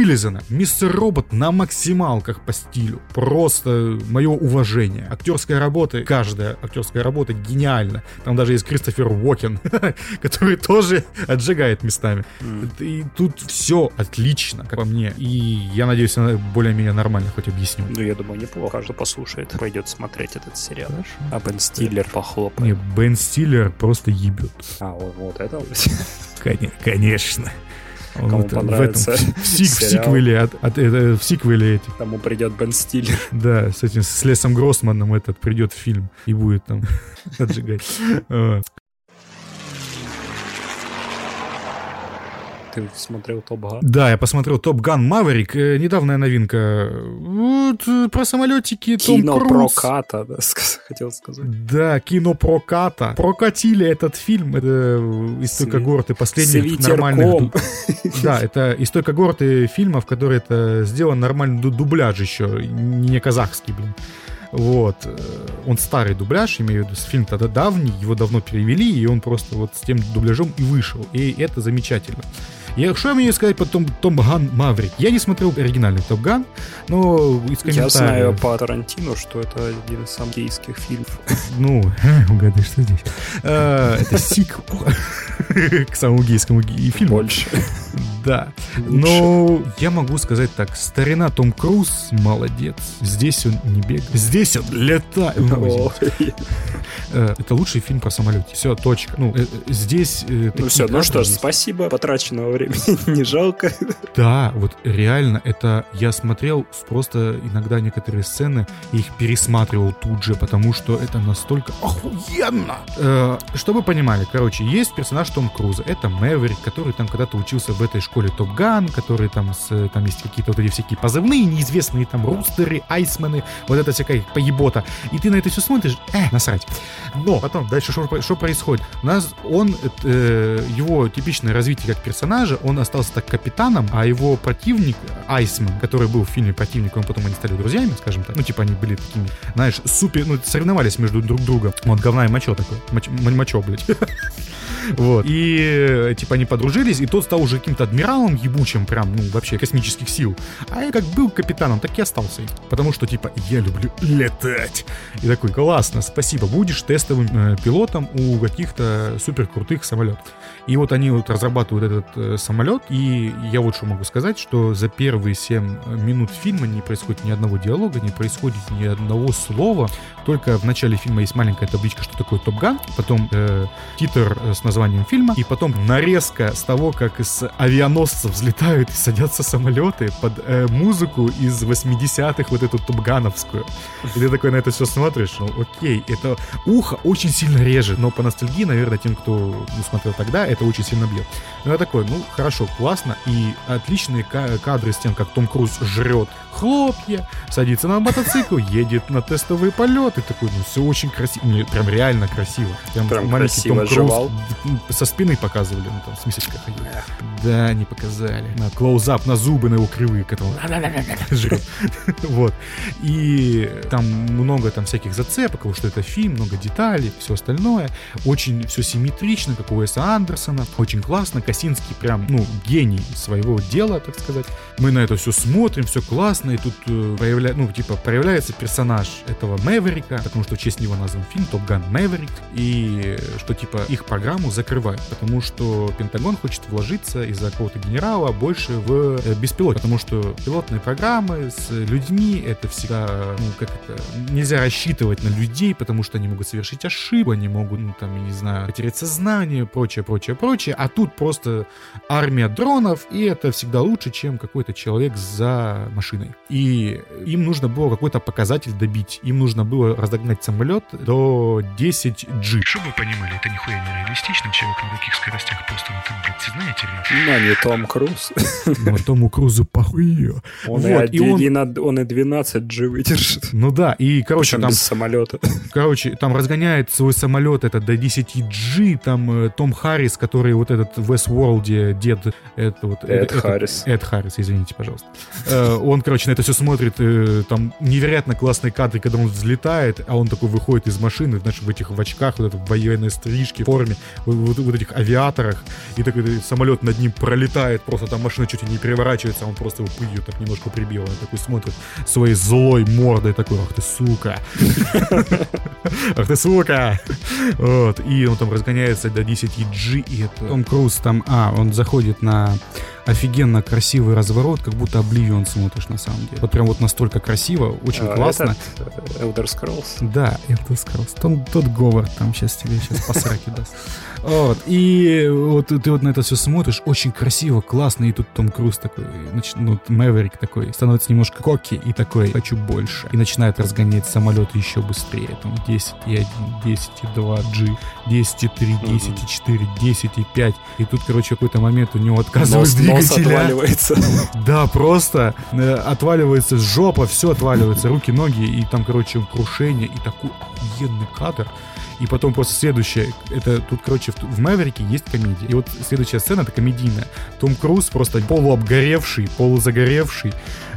вылизано. Мистер Робот на максималках по стилю. Просто мое уважение. Актерская работа, каждая актерская работа гениальна. Там даже есть Кристофер Уокен, который тоже отжигает местами. И тут все отлично, как по мне. И я надеюсь, она более-менее нормально хоть объясню. Ну, я думаю, неплохо. Каждый послушает, пойдет смотреть этот сериал. Хорошо. А Бен Стиллер Не, похлопает. Бен Стиллер просто ебет. А, вот, вот это Конечно. Кому вот в этом, понравится в, сик- в сиквеле, от, от- это, в сиквеле этих, Тому придет Бен Стиллер. да, с этим, с Лесом Гроссманом этот придет фильм и будет там отжигать. Ты смотрел Топ Ган? Да, я посмотрел Топ Ган Маверик, недавняя новинка. Вот, э, про самолетики Том Кино Круз. проката, да, хотел сказать. Да, кино проката. Прокатили этот фильм. Это э, из той когорты последних нормальных... Да, это из той когорты фильмов, которые это сделан нормальный ду- дубляж еще, не казахский, блин. Вот. э, Он старый дубляж, имею в виду, фильм тогда давний, его давно перевели, и он просто вот с тем дубляжом и вышел. И это замечательно. Я, что я мне сказать по Том, Том Ган Маврик? Я не смотрел оригинальный Топ Ган, но из Я знаю комментариев... по Тарантино, что это один из самых гейских фильмов. Ну, угадай, что здесь. Э, Это сиквел к самому гейскому фильму. Больше. Да. Но я могу сказать так, старина Том Круз молодец. Здесь он не бегает. Здесь он летает. Ну. Э, Это лучший фильм про самолете. Все, точка. Ну, э, здесь... Ну все, ну что ж, спасибо. Потраченного времени не жалко. Да, вот реально, это я смотрел просто иногда некоторые сцены и их пересматривал тут же, потому что это настолько охуенно. Э, чтобы вы понимали, короче, есть персонаж Том Круза, это Мэверик, который там когда-то учился в этой школе Топ Ган, который там, с, там есть какие-то вот эти всякие позывные неизвестные, там рустеры, айсмены, вот это всякая поебота. И ты на это все смотришь, э, насрать. Но потом, дальше что происходит? У нас он, э, его типичное развитие как персонажа, он остался так капитаном, а его противник, Айсман, который был в фильме противником, потом они стали друзьями, скажем так. Ну, типа, они были такими, знаешь, супер, ну, соревновались между друг другом. Вот, говна и мочо такой. Моч, мочо, блядь. Вот. И, э, типа, они подружились, и тот стал уже каким-то адмиралом ебучим, прям, ну, вообще, космических сил. А я как был капитаном, так и остался. Потому что, типа, я люблю летать. И такой, классно, спасибо, будешь тестовым э, пилотом у каких-то супер крутых самолетов. И вот они вот разрабатывают этот э, самолет, и я вот что могу сказать, что за первые 7 минут фильма не происходит ни одного диалога, не происходит ни одного слова, только в начале фильма есть маленькая табличка, что такое Топ Ган, потом э, титр э, с названием фильма, и потом нарезка с того, как из авианосцев взлетают и садятся самолеты под э, музыку из 80-х, вот эту топгановскую. И ты такой на это все смотришь, ну окей, это ухо очень сильно режет, но по ностальгии, наверное, тем, кто ну, смотрел тогда, это очень сильно бьет. Ну я такой, ну хорошо, классно, и отличные ка- кадры с тем, как Том Круз жрет хлопья, садится на мотоцикл, едет на тестовый полет, и такой, ну все очень красиво, не, прям реально красиво. Прям, Прям маленький красиво Том Круз жевал. со спины показывали, ну там с мисочкой ходил. Да, не показали. На клоузап на зубы на его кривые, он жрет. Вот. И там много там всяких зацепок, потому что это фильм, много деталей, все остальное. Очень все симметрично, как у Уэса Андерсона. Очень классно. Косинский прям, ну, гений своего дела, так сказать. Мы на это все смотрим, все классно, и тут э, появля... ну, типа, появляется персонаж этого Мэверика, потому что в честь него назван фильм Топ Ган Мэверик, и э, что, типа, их программу закрывают, потому что Пентагон хочет вложиться из-за какого-то генерала больше в э, беспилот, потому что пилотные программы с людьми это всегда, ну, как это, нельзя рассчитывать на людей, потому что они могут совершить ошибку, они могут, ну, там, я не знаю, потерять сознание, прочее, прочее, прочее, а тут просто армия дронов, и это всегда лучше, чем какой-то человек за машиной. И им нужно было какой-то показатель добить, им нужно было разогнать самолет до 10G. Чтобы вы понимали, это нихуя не реалистично, человек на таких скоростях просто, ну там, блядь, знаете ли. Но не Том Круз. Но Тому Крузу похуй. Он, и, Вот, од- и он- и на- он и 12 G выдержит. Ну да, и, короче, Причем там без самолета. Короче, там разгоняет свой самолет это до 10G, там э, Том Харрис, который вот этот в Westworld дед, это вот... Эд это- Харрис. Эд Харрис, извините, пожалуйста. Э, Он, короче, на это все смотрит, э, там невероятно классные кадры, когда он взлетает, а он такой выходит из машины, знаешь, в этих в очках, вот это в военной стрижке, в форме, вот, вот- вот этих авиаторах, и такой самолет над ним пролетает, просто там машина чуть ли не переворачивается, а он просто его пылью так немножко прибил, он такой смотрит своей злой мордой, такой, ах ты сука, ах ты сука, вот, и он там разгоняется до 10G, и это... Том Круз там, а, он заходит на офигенно красивый разворот, как будто Обливион смотришь на самом деле. Вот прям вот настолько красиво, очень А, классно. этот, Elder Scrolls. Да, это Скарлс. Тот, тот Говард там сейчас тебе сейчас по сраке даст. Вот. И вот ты вот на это все смотришь, очень красиво, классно, и тут Том Круз такой, нач- ну, Мэверик такой, становится немножко коки и такой, хочу больше. И начинает разгонять самолет еще быстрее. Там 10,1, 10,2, G, 10,3, 10,4, 10,5. И тут, короче, какой-то момент у него Нос, нос двигателя. отваливается. Да, просто э, отваливается жопа, все отваливается, руки, ноги, и там, короче, крушение, и такой охуенный кадр. И потом просто следующее, это тут, короче, в, в Мэверике есть комедия. И вот следующая сцена, это комедийная. Том Круз просто полуобгоревший, полузагоревший,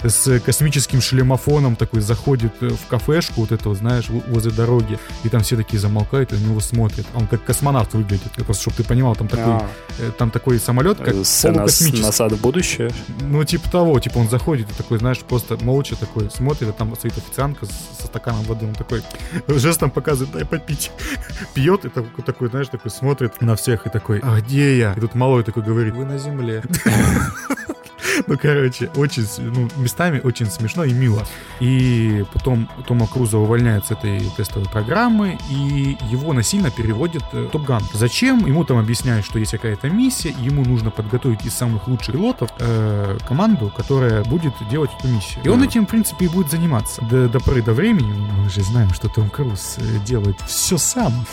с космическим шлемофоном такой заходит э, в кафешку, вот это, вот, знаешь, возле дороги, и там все такие замолкают и на него смотрят. Он как космонавт выглядит. Просто, чтобы ты понимал, там такой, А, э, там такой самолет, как э, Сцена назад в будущее. Ну, типа того, типа он заходит и такой, знаешь, просто молча такой смотрит, а там стоит официантка со стаканом воды, он такой жестом показывает, дай попить. Пьет и такой, такой, знаешь, такой смотрит на всех и такой, а где я? И тут малой такой говорит, вы на земле. Ну, короче, очень, ну, местами очень смешно и мило. И потом Тома Круза увольняют с этой тестовой программы, и его насильно переводят э, в Топ Ган. Зачем? Ему там объясняют, что есть какая-то миссия, ему нужно подготовить из самых лучших пилотов э, команду, которая будет делать эту миссию. И он этим, в принципе, и будет заниматься. До, до поры до времени, ну, мы же знаем, что Том Круз э, делает все сам.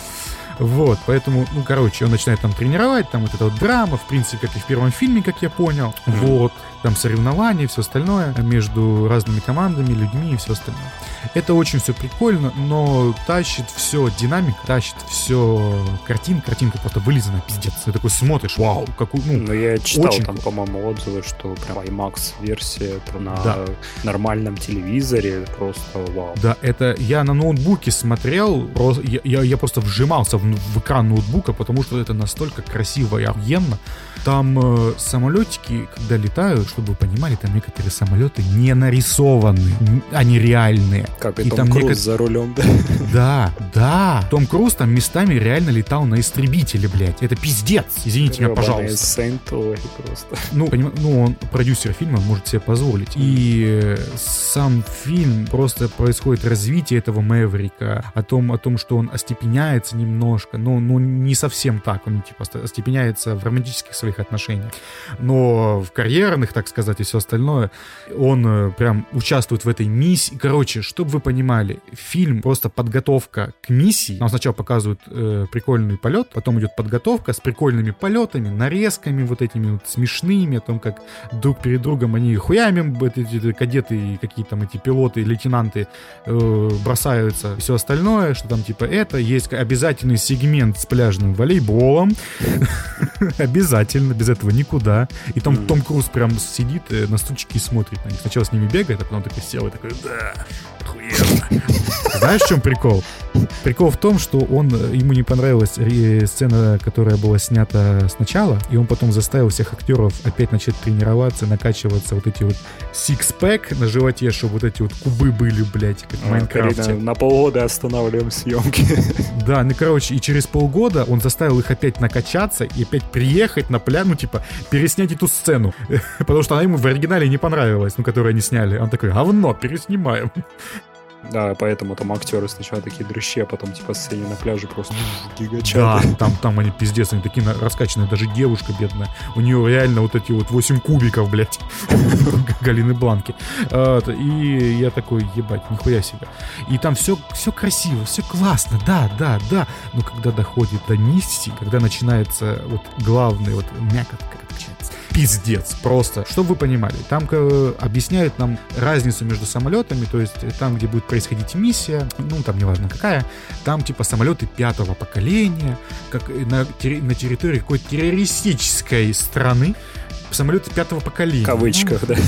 Вот, поэтому, ну, короче, он начинает там тренировать, там вот эта вот драма, в принципе, как и в первом фильме, как я понял. Мгм. Вот, там соревнования и все остальное между разными командами, людьми и все остальное. Это очень все прикольно, но тащит все динамик, тащит все картинка, картинка просто вылизана, пиздец. Ты такой смотришь, вау, какую, ну, Но я читал очень там, по-моему, отзывы, что прям IMAX-версия на Да. нормальном телевизоре просто вау. Да, это я на ноутбуке смотрел, я, я- я просто вжимался в, в экран ноутбука, потому что это настолько красиво и охуенно. Там э, самолетики, когда летают, чтобы вы понимали, там некоторые самолеты не нарисованы, они реальные. Как и, И Том там Круз некот- за рулем, да. Да, да. Том Круз там местами реально летал на истребителе, блядь. Это пиздец. Извините меня, пожалуйста. Сент-Ой, просто. Ну, поним- ну, он продюсер фильма, может себе позволить. И сам фильм просто происходит развитие этого Мэврика, о том, о том, что он остепеняется немножко, но ну, не совсем так, он типа ост- остепеняется в романтических своих отношениях, но в карьерных, так сказать, и все остальное, он э, прям участвует в этой миссии. Короче, чтобы вы понимали, фильм просто подготовка к миссии. Нам сначала показывают э, прикольный полет, потом идет подготовка с прикольными полетами, нарезками вот этими вот смешными, о том, как друг перед другом они хуями, эти, эти кадеты и какие там эти пилоты, лейтенанты э, бросаются. Все остальное, что там типа это, есть обязательный сегмент с пляжным волейболом. Обязательно, без этого никуда. И там. Том Круз прям сидит э, на стульчике и смотрит на них. Сначала с ними бегает, а потом такой сел и такой, да, охуенно. Знаешь, в чем прикол? Прикол в том, что он, э, ему не понравилась ре- сцена, которая была снята сначала, и он потом заставил всех актеров опять начать тренироваться, накачиваться вот эти вот six-pack на животе, чтобы вот эти вот кубы были, блядь, как в Майнкрафте. Карина, на полгода останавливаем съемки. Да, ну короче, и через полгода он заставил их опять накачаться и опять приехать на пляж, ну типа переснять эту сцену, потому что она ему в оригинале не понравилась, ну которую они сняли. Он такой, говно, переснимаем. Да, поэтому там актеры сначала такие дрыщи, а потом типа сцене на пляже просто Да, гигачаты. там, там они пиздец, они такие раскачанные, даже девушка бедная. У нее реально вот эти вот 8 кубиков, блядь, Галины Бланки. А, И я такой, ебать, нихуя себе. И там все, все красиво, все классно, да, да, да. Но когда доходит до миссии, когда начинается вот главный, вот мякотка, пиздец, просто. Чтобы вы понимали, там объясняют нам разницу между самолетами, то есть э, там, где будет происходить миссия, ну, там неважно какая, там типа самолеты пятого поколения, как на, на территории какой-то террористической страны, самолеты пятого поколения. В кавычках, ну, да.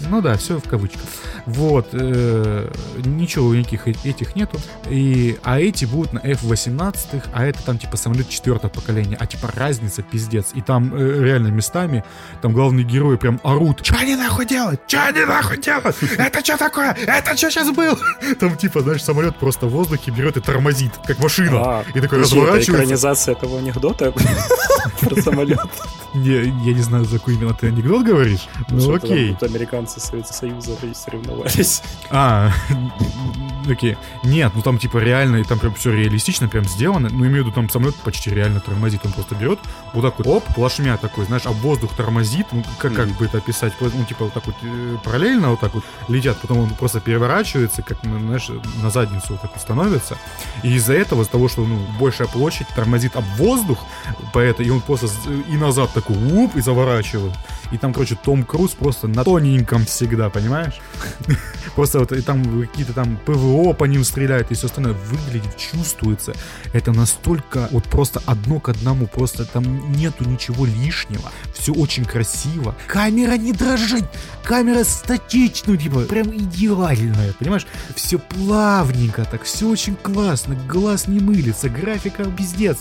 Ну да, все в кавычках. Вот, э, ничего никаких этих нету. И, а эти будут на F-18, а это там типа самолет четвертого поколения. А типа разница пиздец. И там э, реально местами, там главные герои прям орут. Че они нахуй делают? Че они нахуй делают? Это что такое? Это что сейчас был? Там типа, знаешь, самолет просто в воздухе берет и тормозит, как машина. А, и такой разворачивается. Это экранизация этого анекдота про самолет. Не, я не знаю, за какой именно ты анекдот говоришь. Ну окей. Американцы Советского Союза соревновались. А, окей. Нет, ну там типа реально, и там прям все реалистично, прям сделано. Ну, имею в виду, там самолет почти реально тормозит. Он просто берет вот так вот, оп, плашмя такой, знаешь, а воздух тормозит. Ну, как, как бы это описать? Ну, типа вот так вот э, параллельно вот так вот летят, потом он просто переворачивается, как, ну, знаешь, на задницу вот так вот становится. И из-за этого, из-за того, что, ну, большая площадь тормозит об воздух, поэтому и он просто и назад такой, уп, и заворачивает. И там, короче, Том Круз просто на тоненьком всегда, понимаешь? Просто вот и там какие-то там ПВО по ним стреляют и все остальное выглядит, чувствуется. Это настолько вот просто одно к одному, просто там нету ничего лишнего. Все очень красиво. Камера не дрожит, камера статичная, типа прям идеальная, понимаешь? Все плавненько так, все очень классно, глаз не мылится, графика пиздец.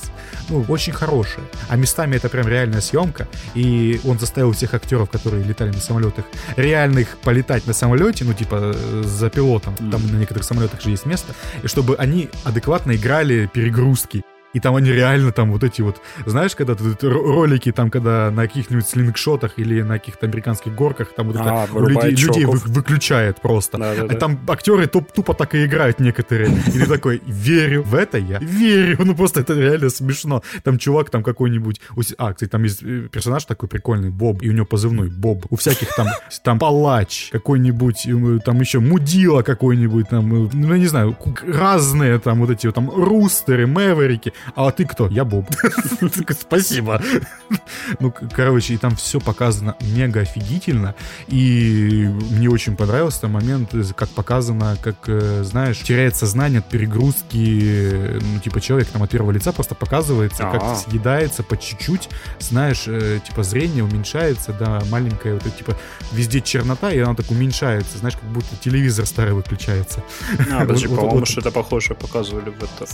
Ну, очень хорошая. А местами это прям реальная съемка, и он заставил всех актеров, которые летали на самолетах, реальных полетать на самолете, ну, типа, э, за пилотом, там на некоторых самолетах же есть место, и чтобы они адекватно играли перегрузки и там они реально там вот эти вот, знаешь, когда тут ролики там, когда на каких-нибудь слингшотах или на каких-то американских горках там вот а, это у людей, людей вы, выключает просто. Да, да, да. там актеры туп, тупо так и играют некоторые. И ты такой, верю, в это я верю. Ну просто это реально смешно. Там чувак там какой-нибудь... А, кстати, там есть э, персонаж такой прикольный, Боб, и у него позывной Боб. У всяких там, там палач какой-нибудь, там еще мудила какой-нибудь, там, ну я не знаю, разные там вот эти вот там рустеры, мэверики а ты кто? Я Боб. Спасибо. Ну, короче, и там все показано мега офигительно. И мне очень понравился там момент, как показано, как, э, знаешь, теряет сознание от перегрузки, ну, типа, человек там от первого лица просто показывается, как съедается по чуть-чуть, знаешь, э, типа, зрение уменьшается, да, маленькое, вот, типа, везде чернота, и она так уменьшается, знаешь, как будто телевизор старый выключается. А, подожди, по-моему, что-то похожее показывали в это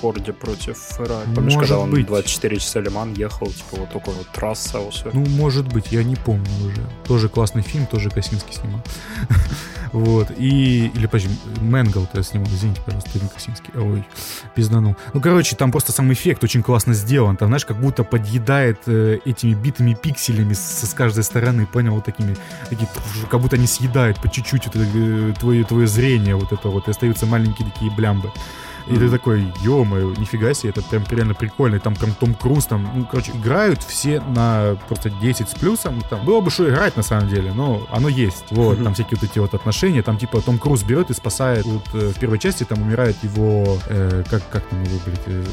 Форде против Феррари. Помнишь, может когда он быть. 24 часа Лиман ехал, типа вот такой вот трасса, все. Ну, может быть, я не помню уже. Тоже классный фильм, тоже Косинский снимал. Вот, и... Или, подожди, Мэнгл то снимал, извините, пожалуйста, не Косинский. Ой, пизданул. Ну, короче, там просто сам эффект очень классно сделан. Там, знаешь, как будто подъедает э, этими битыми пикселями с, с каждой стороны, понял, вот такими, такие, как будто они съедают по чуть-чуть вот, э, твое, твое зрение вот это вот, и остаются маленькие такие блямбы. И ты такой, ё-моё, нифига себе, это прям реально прикольно. И там прям Том Круз, там, ну, короче, играют все на просто 10 с плюсом. Там было бы что играть на самом деле, но оно есть. Вот, там всякие вот эти вот отношения. Там типа Том Круз берет и спасает. Вот э, в первой части там умирает его, э, как, как там его, блядь, э,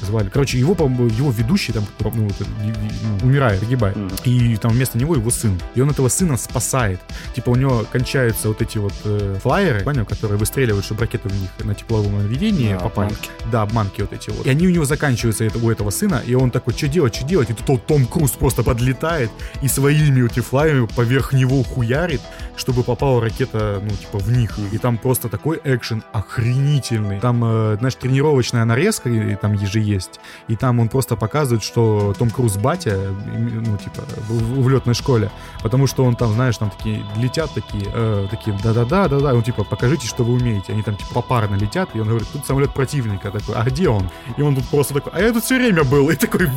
звали. Короче, его, по-моему, его ведущий там ну, вот, ну, умирает, погибает. И там вместо него его сын. И он этого сына спасает. Типа у него кончаются вот эти вот э, флайеры, понял, которые выстреливают, чтобы ракеты в них на тепловом наведении не да, попали. Обманки. Да, обманки вот эти вот. И они у него заканчиваются это, у этого сына, и он такой, что делать, что делать? И тут Том Круз просто подлетает и своими вот флайами поверх него хуярит, чтобы попала ракета, ну, типа, в них. И там просто такой экшен охренительный. Там, э, знаешь, тренировочная нарезка и, там же есть. И там он просто показывает, что Том Круз батя, ну, типа, в, в летной школе. Потому что он там, знаешь, там такие летят такие, э, такие, да-да-да, да-да. Он типа, покажите, что вы умеете. Они там, типа, попарно летят. И он говорит, тут самолет противника такой, а где он? И он тут просто такой, а я тут все время был. И такой,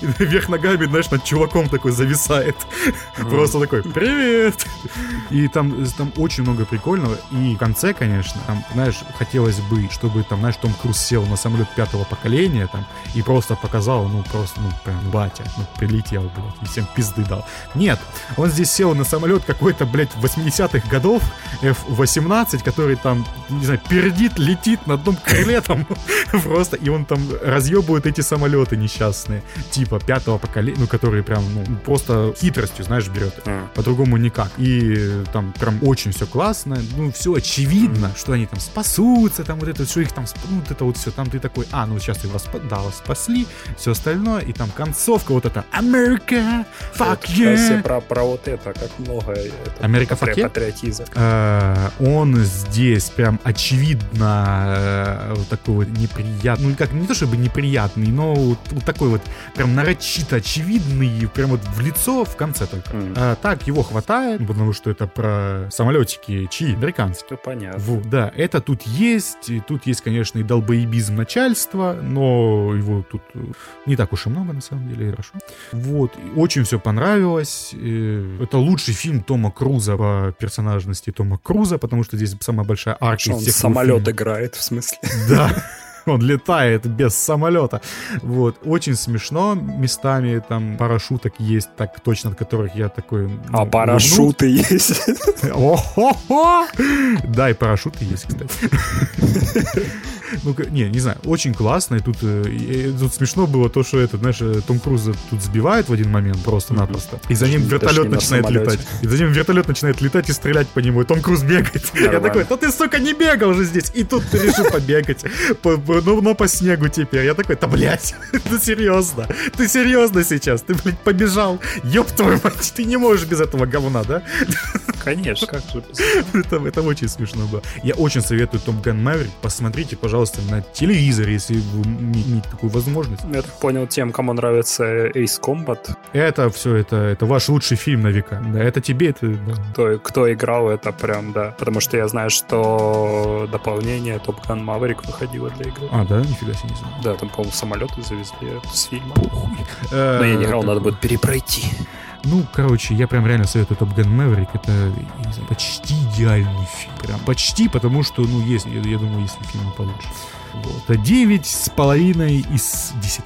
и вверх ногами, знаешь, над чуваком такой зависает. Просто такой, привет! И там, там очень много прикольного. И в конце, конечно, там, знаешь, хотелось бы, чтобы там, знаешь, Том Круз сел на самолет пятого поколения там и просто показал, ну, просто, ну, прям, батя, ну, прилетел, блядь, и всем пизды дал. Нет, он здесь сел на самолет какой-то, блядь, 80-х годов, F-18, который там, не знаю, пердит, летит на одном крыле там просто, и он там разъебывает эти самолеты несчастные, типа пятого поколения, ну, которые прям, ну, просто хитростью, знаешь, берет. А. По-другому никак. И там прям очень все классно, ну, все очевидно, что они там спасутся, там вот это, что их там, ну, вот это вот все, там ты такой, а, ну, сейчас его спа- да, вас спасли, все остальное, и там концовка вот это, Америка, fuck раз yeah. про, про вот это, как много это, Америка патри- патриотизм. Э, он здесь прям очевидно э, вот такой вот неприятный, ну как не то чтобы неприятный, но вот, вот такой вот прям нарочито очевидный, прям вот в лицо в конце только. М. А, так его хватает, потому что это про самолетики чьи? Американские. Ну, понятно. Вот, да, это тут есть, и тут есть, конечно, и долбоебизм начальства, но его тут э, не так уж и много, на самом деле, хорошо. Вот, очень все понравилось. Это лучший фильм Тома Круза по персонажности Тома Круза, потому что здесь самая большая арка он самолет фильмов. играет, в смысле? Да. Он летает без самолета. Вот. Очень смешно местами. Там пара шуток есть, так точно от которых я такой... ну, А улыбнул. парашюты есть. О-хо-хо! Да, и парашюты есть, кстати. Ну, не, не знаю, очень классно. И тут, э, и- тут смешно было то, что это, знаешь, э, Том Круза тут сбивает в один момент просто-напросто. И за ним вертолет на начинает самолете. летать. И за ним вертолет начинает летать и стрелять по нему. И Том Круз бегает. Я Нормально. такой, да ты, сука, не бегал же здесь. И тут ты решил побегать. По- по- Ну, но по снегу теперь. Я такой, да, блядь, ты серьезно? Ты серьезно сейчас? Ты, блядь, побежал? Ёб твою мать, ты не можешь без этого говна, да? Конечно, как же Это, это очень смешно было. Я очень советую Том Ган Мэверик. Посмотрите, пожалуйста, на телевизоре, если вы име- имеете такую возможность. Я так понял, тем, кому нравится Ace Combat, Это все, это, это ваш лучший фильм на века. Да, это тебе, это... да. кто, кто играл, это прям, да. Потому что я знаю, что дополнение Top Gun Maverick выходило для игры. А, да? Нифига себе не знаю. Да, там, по-моему, самолеты завезли с фильма. Э, Но я не играл, это- надо будет перепройти. Ну, короче, я прям реально советую Топ Ган Мэверик. Это не знаю, почти идеальный фильм. Прям почти, потому что, ну, есть, я, я думаю, есть фильмы получше. Вот. Это 9 с половиной из 10.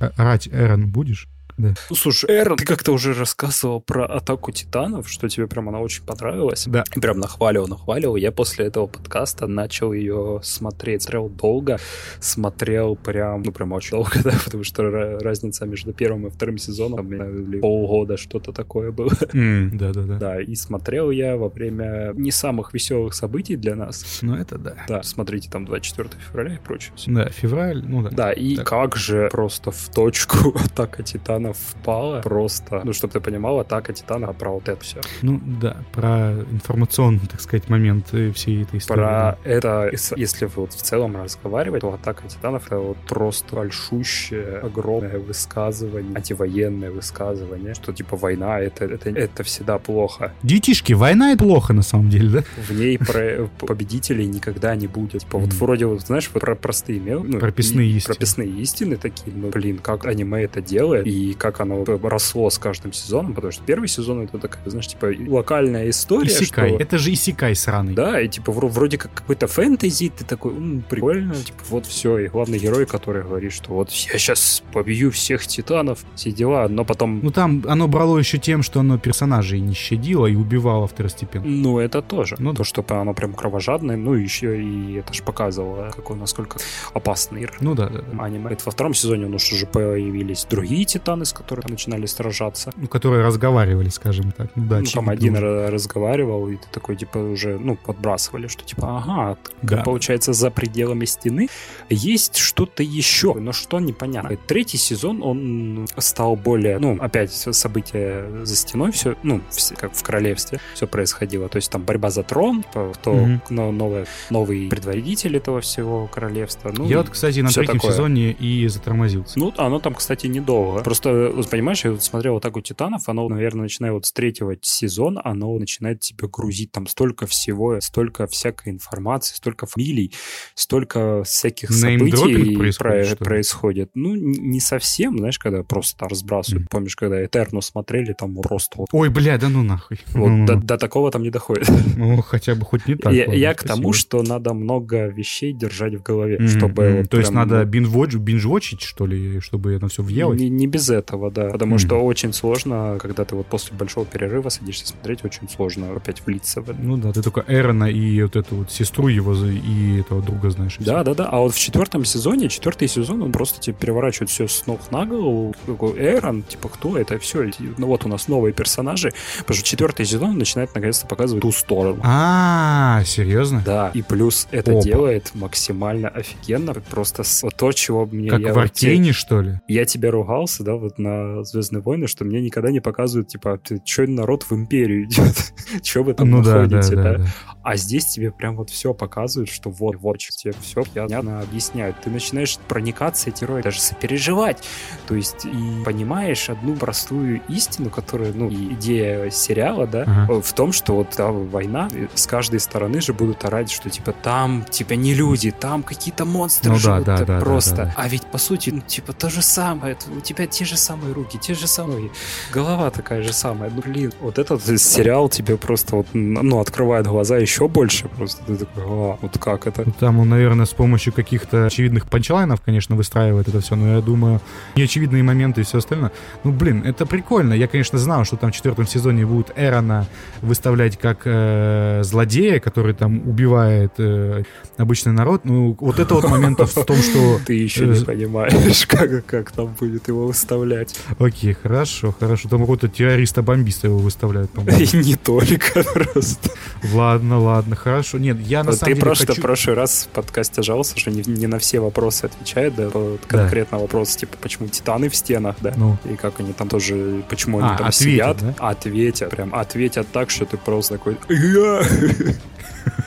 А, Рать, Эрон, будешь? Да. Ну, слушай, Эрон, ты как-то уже рассказывал про Атаку Титанов, что тебе прям она очень понравилась. Да. И Прям нахваливал, нахваливал. Я после этого подкаста начал ее смотреть. Смотрел долго, смотрел прям, ну, прям очень долго, да, потому что ра- разница между первым и вторым сезоном, или полгода, что-то такое было. Да, да, да. Да, и смотрел я во время не самых веселых событий для нас. Ну, это да. Да, смотрите там 24 февраля и прочее. Да, февраль, ну да. Да, и Так. как же просто в точку атака титанов впала. Просто, ну, чтобы ты понимал, атака титанов про вот это все. Ну да, про информационный, так сказать, момент всей этой истории. Про это, ес- если вот в целом разговаривать, то атака титанов это вот просто большущее, огромное высказывание, антивоенное высказывание, что типа война это, это, это всегда плохо. Детишки, война это плохо на самом деле, да? В ней про победителей никогда не будет. Типа вот вроде вот, знаешь, вот про простые ну, Прописные истины. Прописные истины такие, ну, блин, как аниме это делает, и как оно росло с каждым сезоном, потому что первый сезон это такая, знаешь, типа локальная история, Исикай. что... Это же Исикай сраный. Да, и типа вро- вроде как какой-то фэнтези, ты такой, «М, прикольно, типа вот все, и главный герой, который говорит, что вот я сейчас побью всех титанов, все дела, но потом, Ну там оно брало еще тем, что оно персонажей не щадило и убивало второстепенно. ну это тоже, Ну ну то, что оно прям кровожадное, ну еще и это же показывало, какой насколько опасный. Ну да, да, да. аниме. Это во втором сезоне у нас уже появились другие титаны, с которыми начинали сражаться. Ну, которые разговаривали, скажем так. Ну да, Ну, там один ра- разговаривал, и ты такой, типа, уже, ну, подбрасывали, что, типа, ага, Да. получается, за пределами стены есть что-то еще, но что непонятно. Третий сезон, он стал более, ну, опять события за стеной, все, ну, вс- как в королевстве, все происходило. То есть там борьба за трон, кто но- новый, новый предводитель этого всего королевства. Ну, Я вот, кстати, на третьем такое. сезоне и затормозился. Ну, оно там, кстати, недолго. Просто просто, вот понимаешь, я вот смотрел вот так у Титанов, оно, наверное, начиная вот с третьего сезона, оно начинает тебя грузить, там столько всего, столько всякой информации, столько фамилий, столько всяких событий происходит, про- происходит. Ну, не совсем, знаешь, когда просто разбрасывают. Mm. Помнишь, когда Этерну смотрели, там просто вот... Ой, бля, да ну нахуй. Вот ну, до, до такого там не доходит. Ну, хотя бы хоть не так. Я, я к тому, что надо много вещей держать в голове, mm-hmm. чтобы... Mm-hmm. Вот То есть надо бинж-вотчить, что ли, чтобы это все въелось? Не, не без этого, да. Потому mm-hmm. что очень сложно, когда ты вот после большого перерыва садишься смотреть, очень сложно опять влиться в это. Ну да, ты только Эрона и вот эту вот сестру его и этого друга знаешь. Да, да, да. А вот в четвертом сезоне, четвертый сезон, он просто тебе переворачивает все с ног на голову. Какой Эрон, типа, кто это? Все, ну вот у нас новые персонажи. Потому что четвертый сезон начинает наконец-то показывать ту сторону. А, серьезно? Да. И плюс это Опа. делает максимально офигенно. Просто то, чего мне... Как в Аркейне, что ли? Я тебя ругался, да, вот на Звездные войны, что мне никогда не показывают, типа, что народ в империю идет? Че вы там ну, находите, да, да, да? да? А здесь тебе прям вот все показывают, что вот, вот, тебе все понятно объясняют. Ты начинаешь проникаться эти роли, даже сопереживать. То есть и понимаешь одну простую истину, которая, ну, идея сериала, да, ага. в том, что вот да, война, с каждой стороны же будут орать, что типа там, типа не люди, там какие-то монстры ну, живут да, да, просто. Да, да, да. А ведь по сути, ну, типа то же самое, у тебя те же самые руки, те же самые, голова такая же самая. Ну, блин, вот этот сериал тебе просто вот, ну, открывает глаза еще больше просто. Ты такой, а, вот как это? Там он, наверное, с помощью каких-то очевидных панчлайнов, конечно, выстраивает это все, но я думаю, неочевидные моменты и все остальное. Ну, блин, это прикольно. Я, конечно, знал, что там в четвертом сезоне будут Эрона выставлять как э, злодея, который там убивает э, обычный народ. Ну, вот это вот момент в том, что... Ты еще не э, понимаешь, как, как там будет его выставлять. Окей, хорошо, хорошо. Там какого-то террориста-бомбиста его выставляют, по-моему. И не только просто. Ладно, ладно, хорошо. Нет, я на самом деле просто хочу... в прошлый раз в подкасте жаловался, что не, не на все вопросы отвечает, да, конкретно да. вопрос, типа, почему титаны в стенах, да, ну. и как они там тоже, почему они а, там ответят, сидят, да? ответят, прям ответят так, что ты просто такой...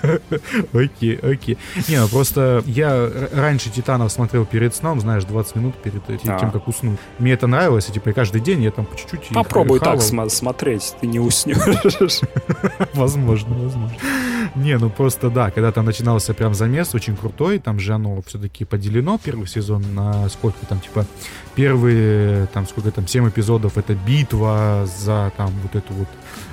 Окей, окей. Не, ну просто я раньше Титанов смотрел перед сном, знаешь, 20 минут перед тем, а. как уснуть. Мне это нравилось, и типа каждый день я там по чуть-чуть... Попробуй так смотреть, ты не уснешь. Возможно, возможно. Не, ну просто да, когда там начинался прям замес очень крутой, там же оно все-таки поделено первый сезон на сколько там, типа, первые, там, сколько там, 7 эпизодов это битва за там вот эту вот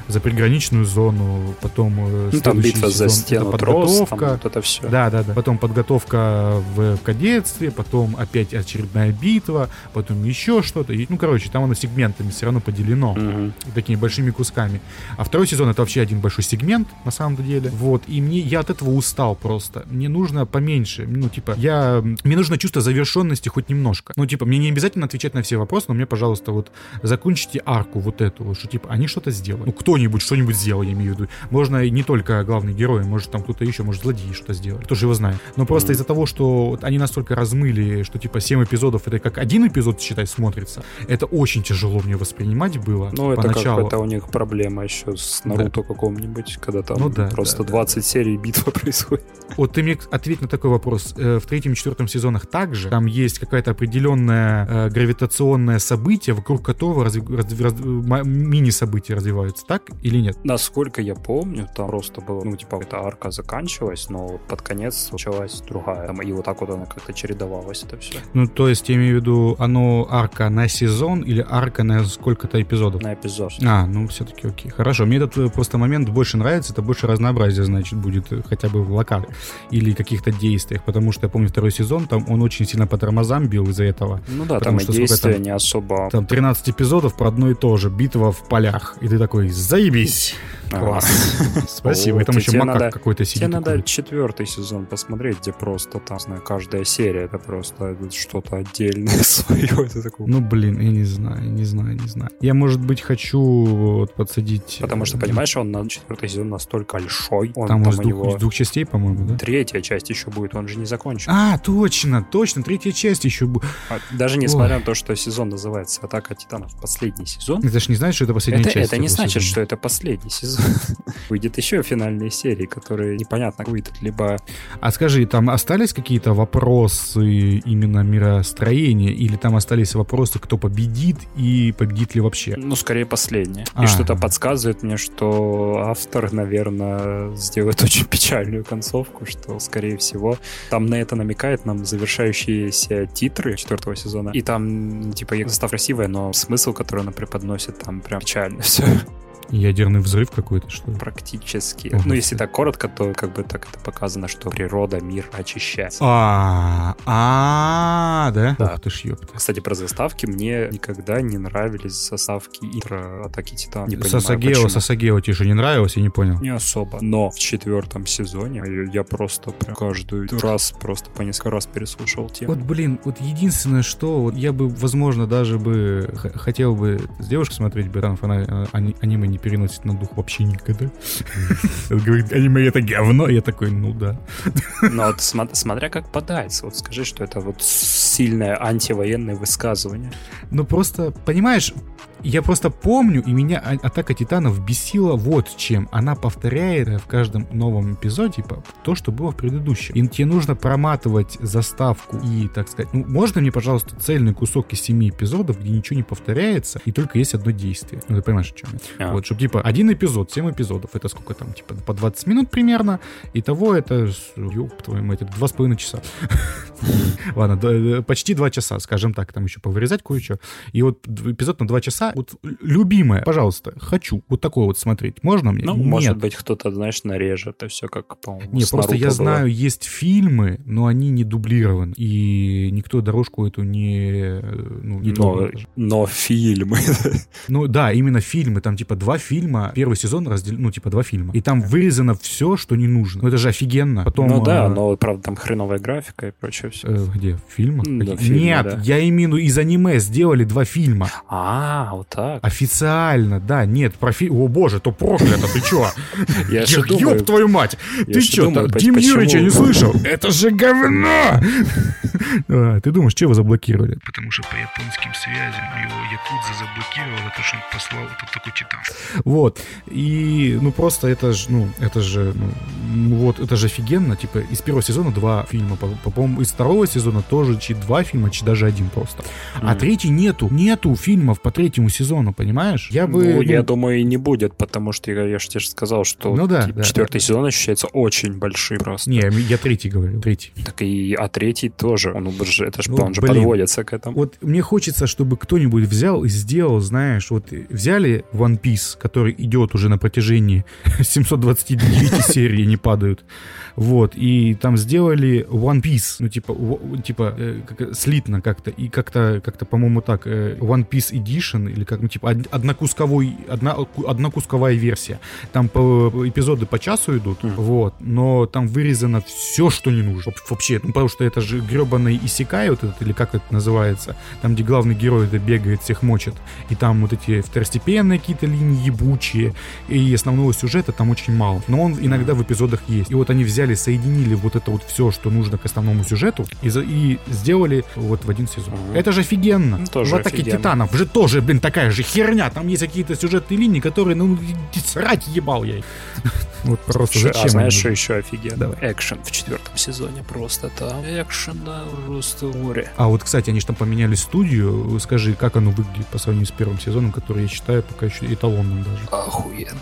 за приграничную зону, потом э, ну, там битва сезон, за стену это подготовка, трос, вот это все. Да, да, да. Потом подготовка в, в кадетстве, потом опять очередная битва, потом еще что-то. И, ну, короче, там оно сегментами все равно поделено угу. такими большими кусками. А второй сезон это вообще один большой сегмент на самом деле. Вот и мне я от этого устал просто. Мне нужно поменьше. Ну типа я мне нужно чувство завершенности хоть немножко. Ну типа мне не обязательно отвечать на все вопросы, но мне, пожалуйста, вот закончите арку вот эту, что типа они что-то сделали. Ну кто кто-нибудь что-нибудь сделал, я имею в виду. Можно не только главный герой, может там кто-то еще, может злодей что-то сделать. Кто же его знает. Но просто mm-hmm. из-за того, что они настолько размыли, что типа 7 эпизодов это как один эпизод, считай, смотрится, это очень тяжело мне воспринимать было Ну, это как это у них проблема еще с Наруто да. каком-нибудь, когда там ну, да, просто да, 20 да. серий битва происходит. Вот ты мне ответь на такой вопрос. Э, в третьем и четвертом сезонах также там есть какая-то определенное э, гравитационное событие, вокруг которого разв... Разв... Разв... мини-события развиваются, так? Или нет? Насколько я помню, там просто было, ну, типа, эта арка заканчивалась, но под конец началась другая. Там, и вот так вот она как-то чередовалась, это все. Ну, то есть, я имею в виду, оно арка на сезон или арка на сколько-то эпизодов? На эпизод. А, ну, все-таки окей. Хорошо. Мне этот э, просто момент больше нравится, это больше разнообразия, значит, будет э, хотя бы в локале или каких-то действиях, потому что я помню второй сезон, там он очень сильно по тормозам бил из-за этого. Ну да, там и действия не особо... Там 13 эпизодов про одно и то же, битва в полях, и ты такой, заебись. Класс. Спасибо. Вот, там еще макак какой-то сидит. Тебе надо четвертый сезон посмотреть, где просто там, знаю, каждая серия это просто что-то отдельное свое. Ну, блин, я не знаю, не знаю, не знаю. Я, может быть, хочу вот подсадить... Потому что, э, понимаешь, он на четвертый сезон настолько большой, Он Там, там из двух, него из двух частей, по-моему, да? третья часть еще будет, он же не закончен. А, точно, точно, третья часть еще будет. А Даже несмотря на то, что сезон называется «Атака титанов. Последний сезон», Это ж не значит, что это последняя часть. это не значит, что это последний сезон. Выйдет еще финальные серии, которые непонятно выйдут, либо... А скажи, там остались какие-то вопросы именно миростроения, или там остались вопросы, кто победит и победит ли вообще? Ну, скорее последнее. А. И что-то подсказывает мне, что автор, наверное, сделает очень печальную концовку, что, скорее всего, там на это намекает нам завершающиеся титры четвертого сезона. И там, типа, застав красивая, но смысл, который она преподносит, там прям печально все. Ядерный взрыв какой-то, что ли? Практически. Ого. Ну, если так коротко, то как бы так это показано, что природа, мир очищается. А, а, да? Да. Ух ты ж, ёпта. Кстати, про заставки мне никогда не нравились заставки интро Атаки Титан. Не понимаю, Сасагео. Сасагео тебе же не нравилось, я не понял. Не особо. Но в четвертом сезоне я просто прям каждый раз просто по несколько раз переслушал тему. Вот, блин, вот единственное, что вот я бы, возможно, даже бы хотел бы с девушкой смотреть Бранов, она э, ани- аниме не переносит на дух вообще никогда. Говорит, аниме это говно. Я такой, ну да. Но вот смо- смотря как подается, вот скажи, что это вот сильное антивоенное высказывание. Ну просто, понимаешь, я просто помню, и меня А- Атака Титанов бесила вот чем. Она повторяет в каждом новом эпизоде типа, то, что было в предыдущем. И тебе нужно проматывать заставку и, так сказать, ну, можно мне, пожалуйста, цельный кусок из семи эпизодов, где ничего не повторяется, и только есть одно действие. Ну, ты понимаешь, о чем я? А. Вот, чтобы, типа, один эпизод, семь эпизодов, это сколько там, типа, по 20 минут примерно, и того это, ёб твою мать, это два с половиной часа. Ладно, э, почти два часа, скажем так, там еще повырезать кое-что. И вот эпизод на два часа, вот любимое, пожалуйста, хочу вот такое вот смотреть. Можно мне? Ну, Нет. может быть, кто-то, знаешь, нарежет, это все как, по-моему, Не, с просто я было. знаю, есть фильмы, но они не дублированы. И никто дорожку эту не, ну, не но, но фильмы. Ну да, именно фильмы. Там типа два фильма. Первый сезон разделен, ну типа два фильма. И там вырезано все, что не нужно. Ну это же офигенно. Потом, ну да, э, но, правда, там хреновая графика и прочее все. э, где? В фильмах? Да, в фильме, Нет, да. я имею из аниме сделали два фильма. А, вот так. Официально, да, нет, про фи- О боже, то проклято, ты чё? Я же Ёб твою мать! Ты чё, Дим Юрича не слышал? Это же говно! А, Ты думаешь, что его заблокировали? Потому что по японским связям его Якудза заблокировал за то, что он послал тут такой титан. Вот. И, ну, просто это же, ну, это же, ну, ну, вот, это же офигенно. Типа, из первого сезона два фильма. По- по- По-моему, из второго сезона тоже чи два фильма, чи даже один просто. А третий нету. Нету фильмов по третьему сезону, понимаешь? Я бы... Ну, ну, я думаю, и не будет, потому что я, я же тебе же сказал, что Ну да, типа, да, четвертый да. сезон ощущается очень большим просто. Не, я третий говорю, третий. Так и а третий тоже. Он уже, это ж, Ну, он же блин. подводится к этому. Вот мне хочется, чтобы кто-нибудь взял и сделал, знаешь, вот взяли One Piece, который идет уже на протяжении 729 серий, не падают, вот, и там сделали One Piece, ну, типа, типа, э, как- слитно как-то, и как-то, как-то, по-моему, так, э, One Piece Edition, или как, ну, типа, од- однокусковой, одна, однокусковая версия. Там по, эпизоды по часу идут, Мгм. вот, но там вырезано все, что не нужно. Вообще, ну, потому что это же гребаный Исекай, вот этот, или как это называется, там, где главный герой это бегает, всех мочит, и там вот эти второстепенные какие-то линии ебучие, и основного сюжета там очень мало. Но он иногда в эпизодах есть. И вот они взяли, соединили вот это вот все, что нужно к основному сюжету, и, за- и сделали вот в один сезон. Мгм. Это же офигенно. Ну, тоже в атаке офигенно. титанов же тоже, блин, такая же херня. Там есть какие-то сюжетные линии, которые, ну, срать ебал я их. Вот просто Слушай, зачем? а знаешь, что еще офигенно? Давай. Экшен в четвертом сезоне просто там. Экшен, да, просто море. А вот, кстати, они же там поменяли студию. Скажи, как оно выглядит по сравнению с первым сезоном, который я считаю пока еще эталонным даже. Охуенно.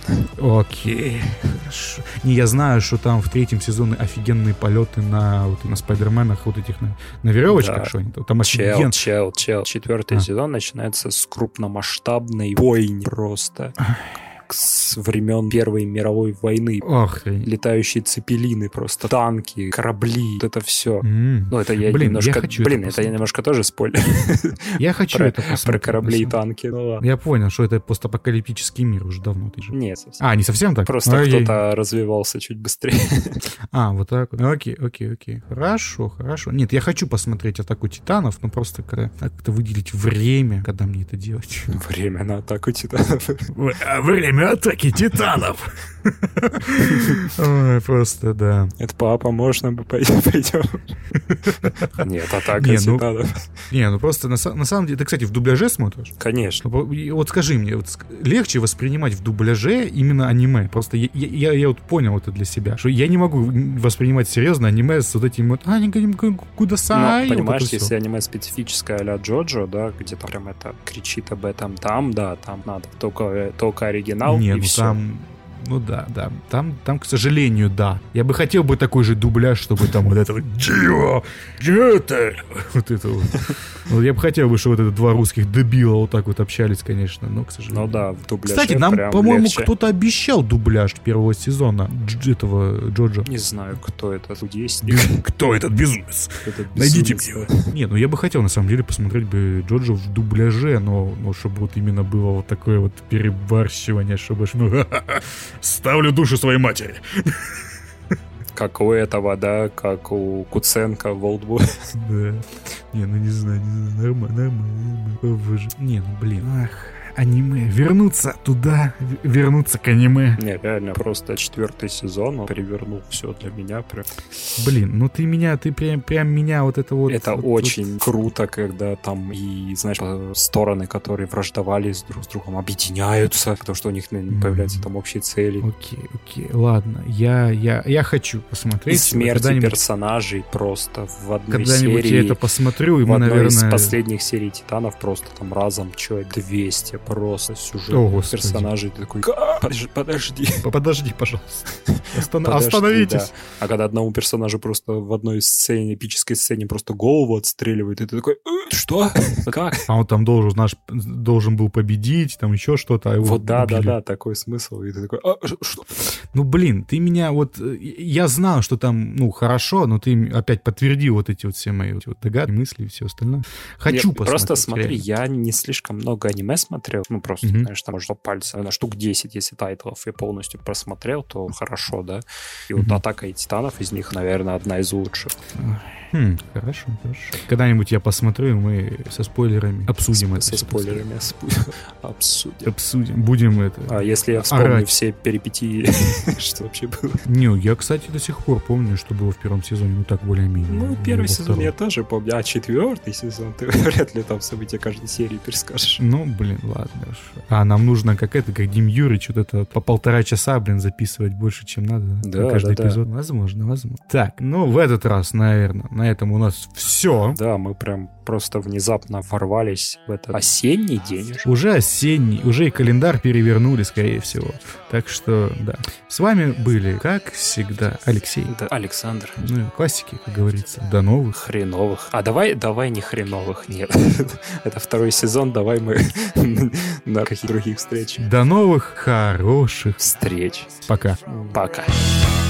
Окей, хорошо. Не, я знаю, что там в третьем сезоне офигенные полеты на, вот, на спайдерменах, вот этих на, на веревочках, Да. что они там. Там Чел, чел, чел. Четвертый А. сезон начинается с крупномасштабной бойни просто. С времен Первой мировой войны. Ох, ты. Летающие цепелины просто, танки, корабли, вот это все. М. Ну, это я Блин, немножко... я хочу это блин, это, я посмотреть. немножко тоже спойлер. Я хочу про, это посмотреть. про корабли и танки. Ну ладно. Я понял, что это постапокалиптический мир уже давно. Ты же. Нет, совсем. А, не совсем так? Просто Окей. кто-то развивался чуть быстрее. А, вот так вот. Окей, окей, окей. Хорошо, хорошо. Нет, я хочу посмотреть «Атаку титанов», но просто когда- как-то выделить время, когда мне это делать. Время на атаку титанов. Время время атаки титанов. Ой, просто, да. Это папа, можно мы пойдем? пойдем? Нет, атака Не, ну- титанов. Не, ну просто на, на самом деле... Ты, кстати, в дубляже смотришь? Конечно. Ну, Вот скажи мне, вот легче воспринимать в дубляже именно аниме? Просто я, я, я- я вот понял это для себя, что я не могу воспринимать серьезно аниме с вот этим вот «А, не Ну, кудасай», вот понимаешь, всё. если аниме специфическое а-ля Джоджо, да, где там прям это кричит об этом, там, да, там надо только, только оригинал Не, и ну все. там... Ну да, да. Там, там, к сожалению, да. Я бы хотел бы такой же дубляж, чтобы там вот это вот «Чего? Чё это?» Вот это вот. Вот я бы хотел бы, чтобы вот это два русских дебила вот так вот общались, конечно, но, к сожалению. Ну да, в дубляже Кстати, нам, по-моему, кто-то обещал дубляж первого сезона этого Джоджо. Не знаю, кто это, есть Кто этот безумец? Найдите мне его. Не, ну я бы хотел, на самом деле, посмотреть бы Джоджо в дубляже, но, но чтобы вот именно было вот такое вот перебарщивание, чтобы... Ну, ставлю душу своей матери. Как у этого, да, как у Куценко в Олдбу. Да. Не, ну не знаю, не знаю, нормально, нормально. О, боже. Не, ну блин. Ах, аниме. Вернуться туда, вернуться к аниме. Не, реально, просто четвертый сезон, он перевернул все для меня. Прям. Блин, ну ты меня, ты прям, прям меня вот это вот... Это вот- очень круто, когда там и, знаешь, э, стороны, которые враждовали друг с другом, объединяются, потому что у них появляются там общие цели. вот- Окей, окей, ладно. Я, я, я хочу И посмотреть. смерти когда-нибудь, персонажей просто в одной когда-нибудь серии. я это посмотрю, и в мы, одной из наверное... последних серий Титанов просто там разом, что, 200 просто сюжет О, персонажей. Ты такой, «А, подожди, подожди. Пожалуйста. Остан- Подожди, Остановитесь. да. А когда одному персонажу просто в одной сцене, эпической сцене просто голову отстреливают, и ты такой, «Э, что? Как? А он там должен, наш, должен был победить, там еще что-то, а его Вот да, да, убили. да, такой смысл. И ты такой, «А, что? Ну, блин, ты меня вот... э, Я знал, что там, ну, хорошо, но ты опять подтвердил вот эти вот все мои вот догадки, мысли и все остальное. Хочу Нет, посмотреть. Просто смотри, реально. я не слишком много аниме смотрел. Ну, просто, Мгм. знаешь, там, может, по пальцам, наверное, штук 10, если тайтлов я полностью просмотрел, то хорошо, да. И вот Мгм. «Атака и Титанов» из них, наверное, одна из лучших. Хм, хорошо, хорошо. Когда-нибудь я посмотрю, и мы со спойлерами обсудим это. Со спойлерами обсудим. Обсудим. Будем это... А если я вспомню Орать. все перипетии, что вообще было? Не, я, кстати, до сих пор помню, что было в первом сезоне, ну так более-менее. Ну, первый сезон втором. я тоже помню, а четвертый сезон ты вряд ли там события каждой серии перескажешь. Ну, блин, ладно. Хорошо. А нам нужно, как это, как Дим Юрич, вот это по полтора часа, блин, записывать больше, чем надо. Да, на каждый да, да. эпизод. Возможно, возможно. Так, ну, в этот раз, наверное, на этом у нас все. Да, мы прям просто внезапно ворвались в этот осенний день уже. Уже осенний, уже и календарь перевернули, скорее всего. Так что, да. С вами были, как всегда, Алексей. Да, Александр. Ну, и классики, как говорится. До новых. Хреновых. А давай, давай не хреновых, нет. Это второй сезон, давай мы на каких других встреч. До новых хороших. Встреч. Пока. Пока. Dissect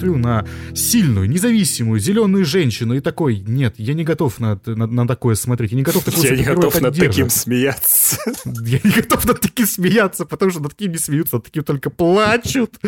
смотрю на сильную, независимую, зеленую женщину и такой, нет, я не готов на, на, на такое смотреть, я не готов такого Я не готов над таким смеяться. Я не готов над таким смеяться, потому что над таким не смеются, над таким только плачут.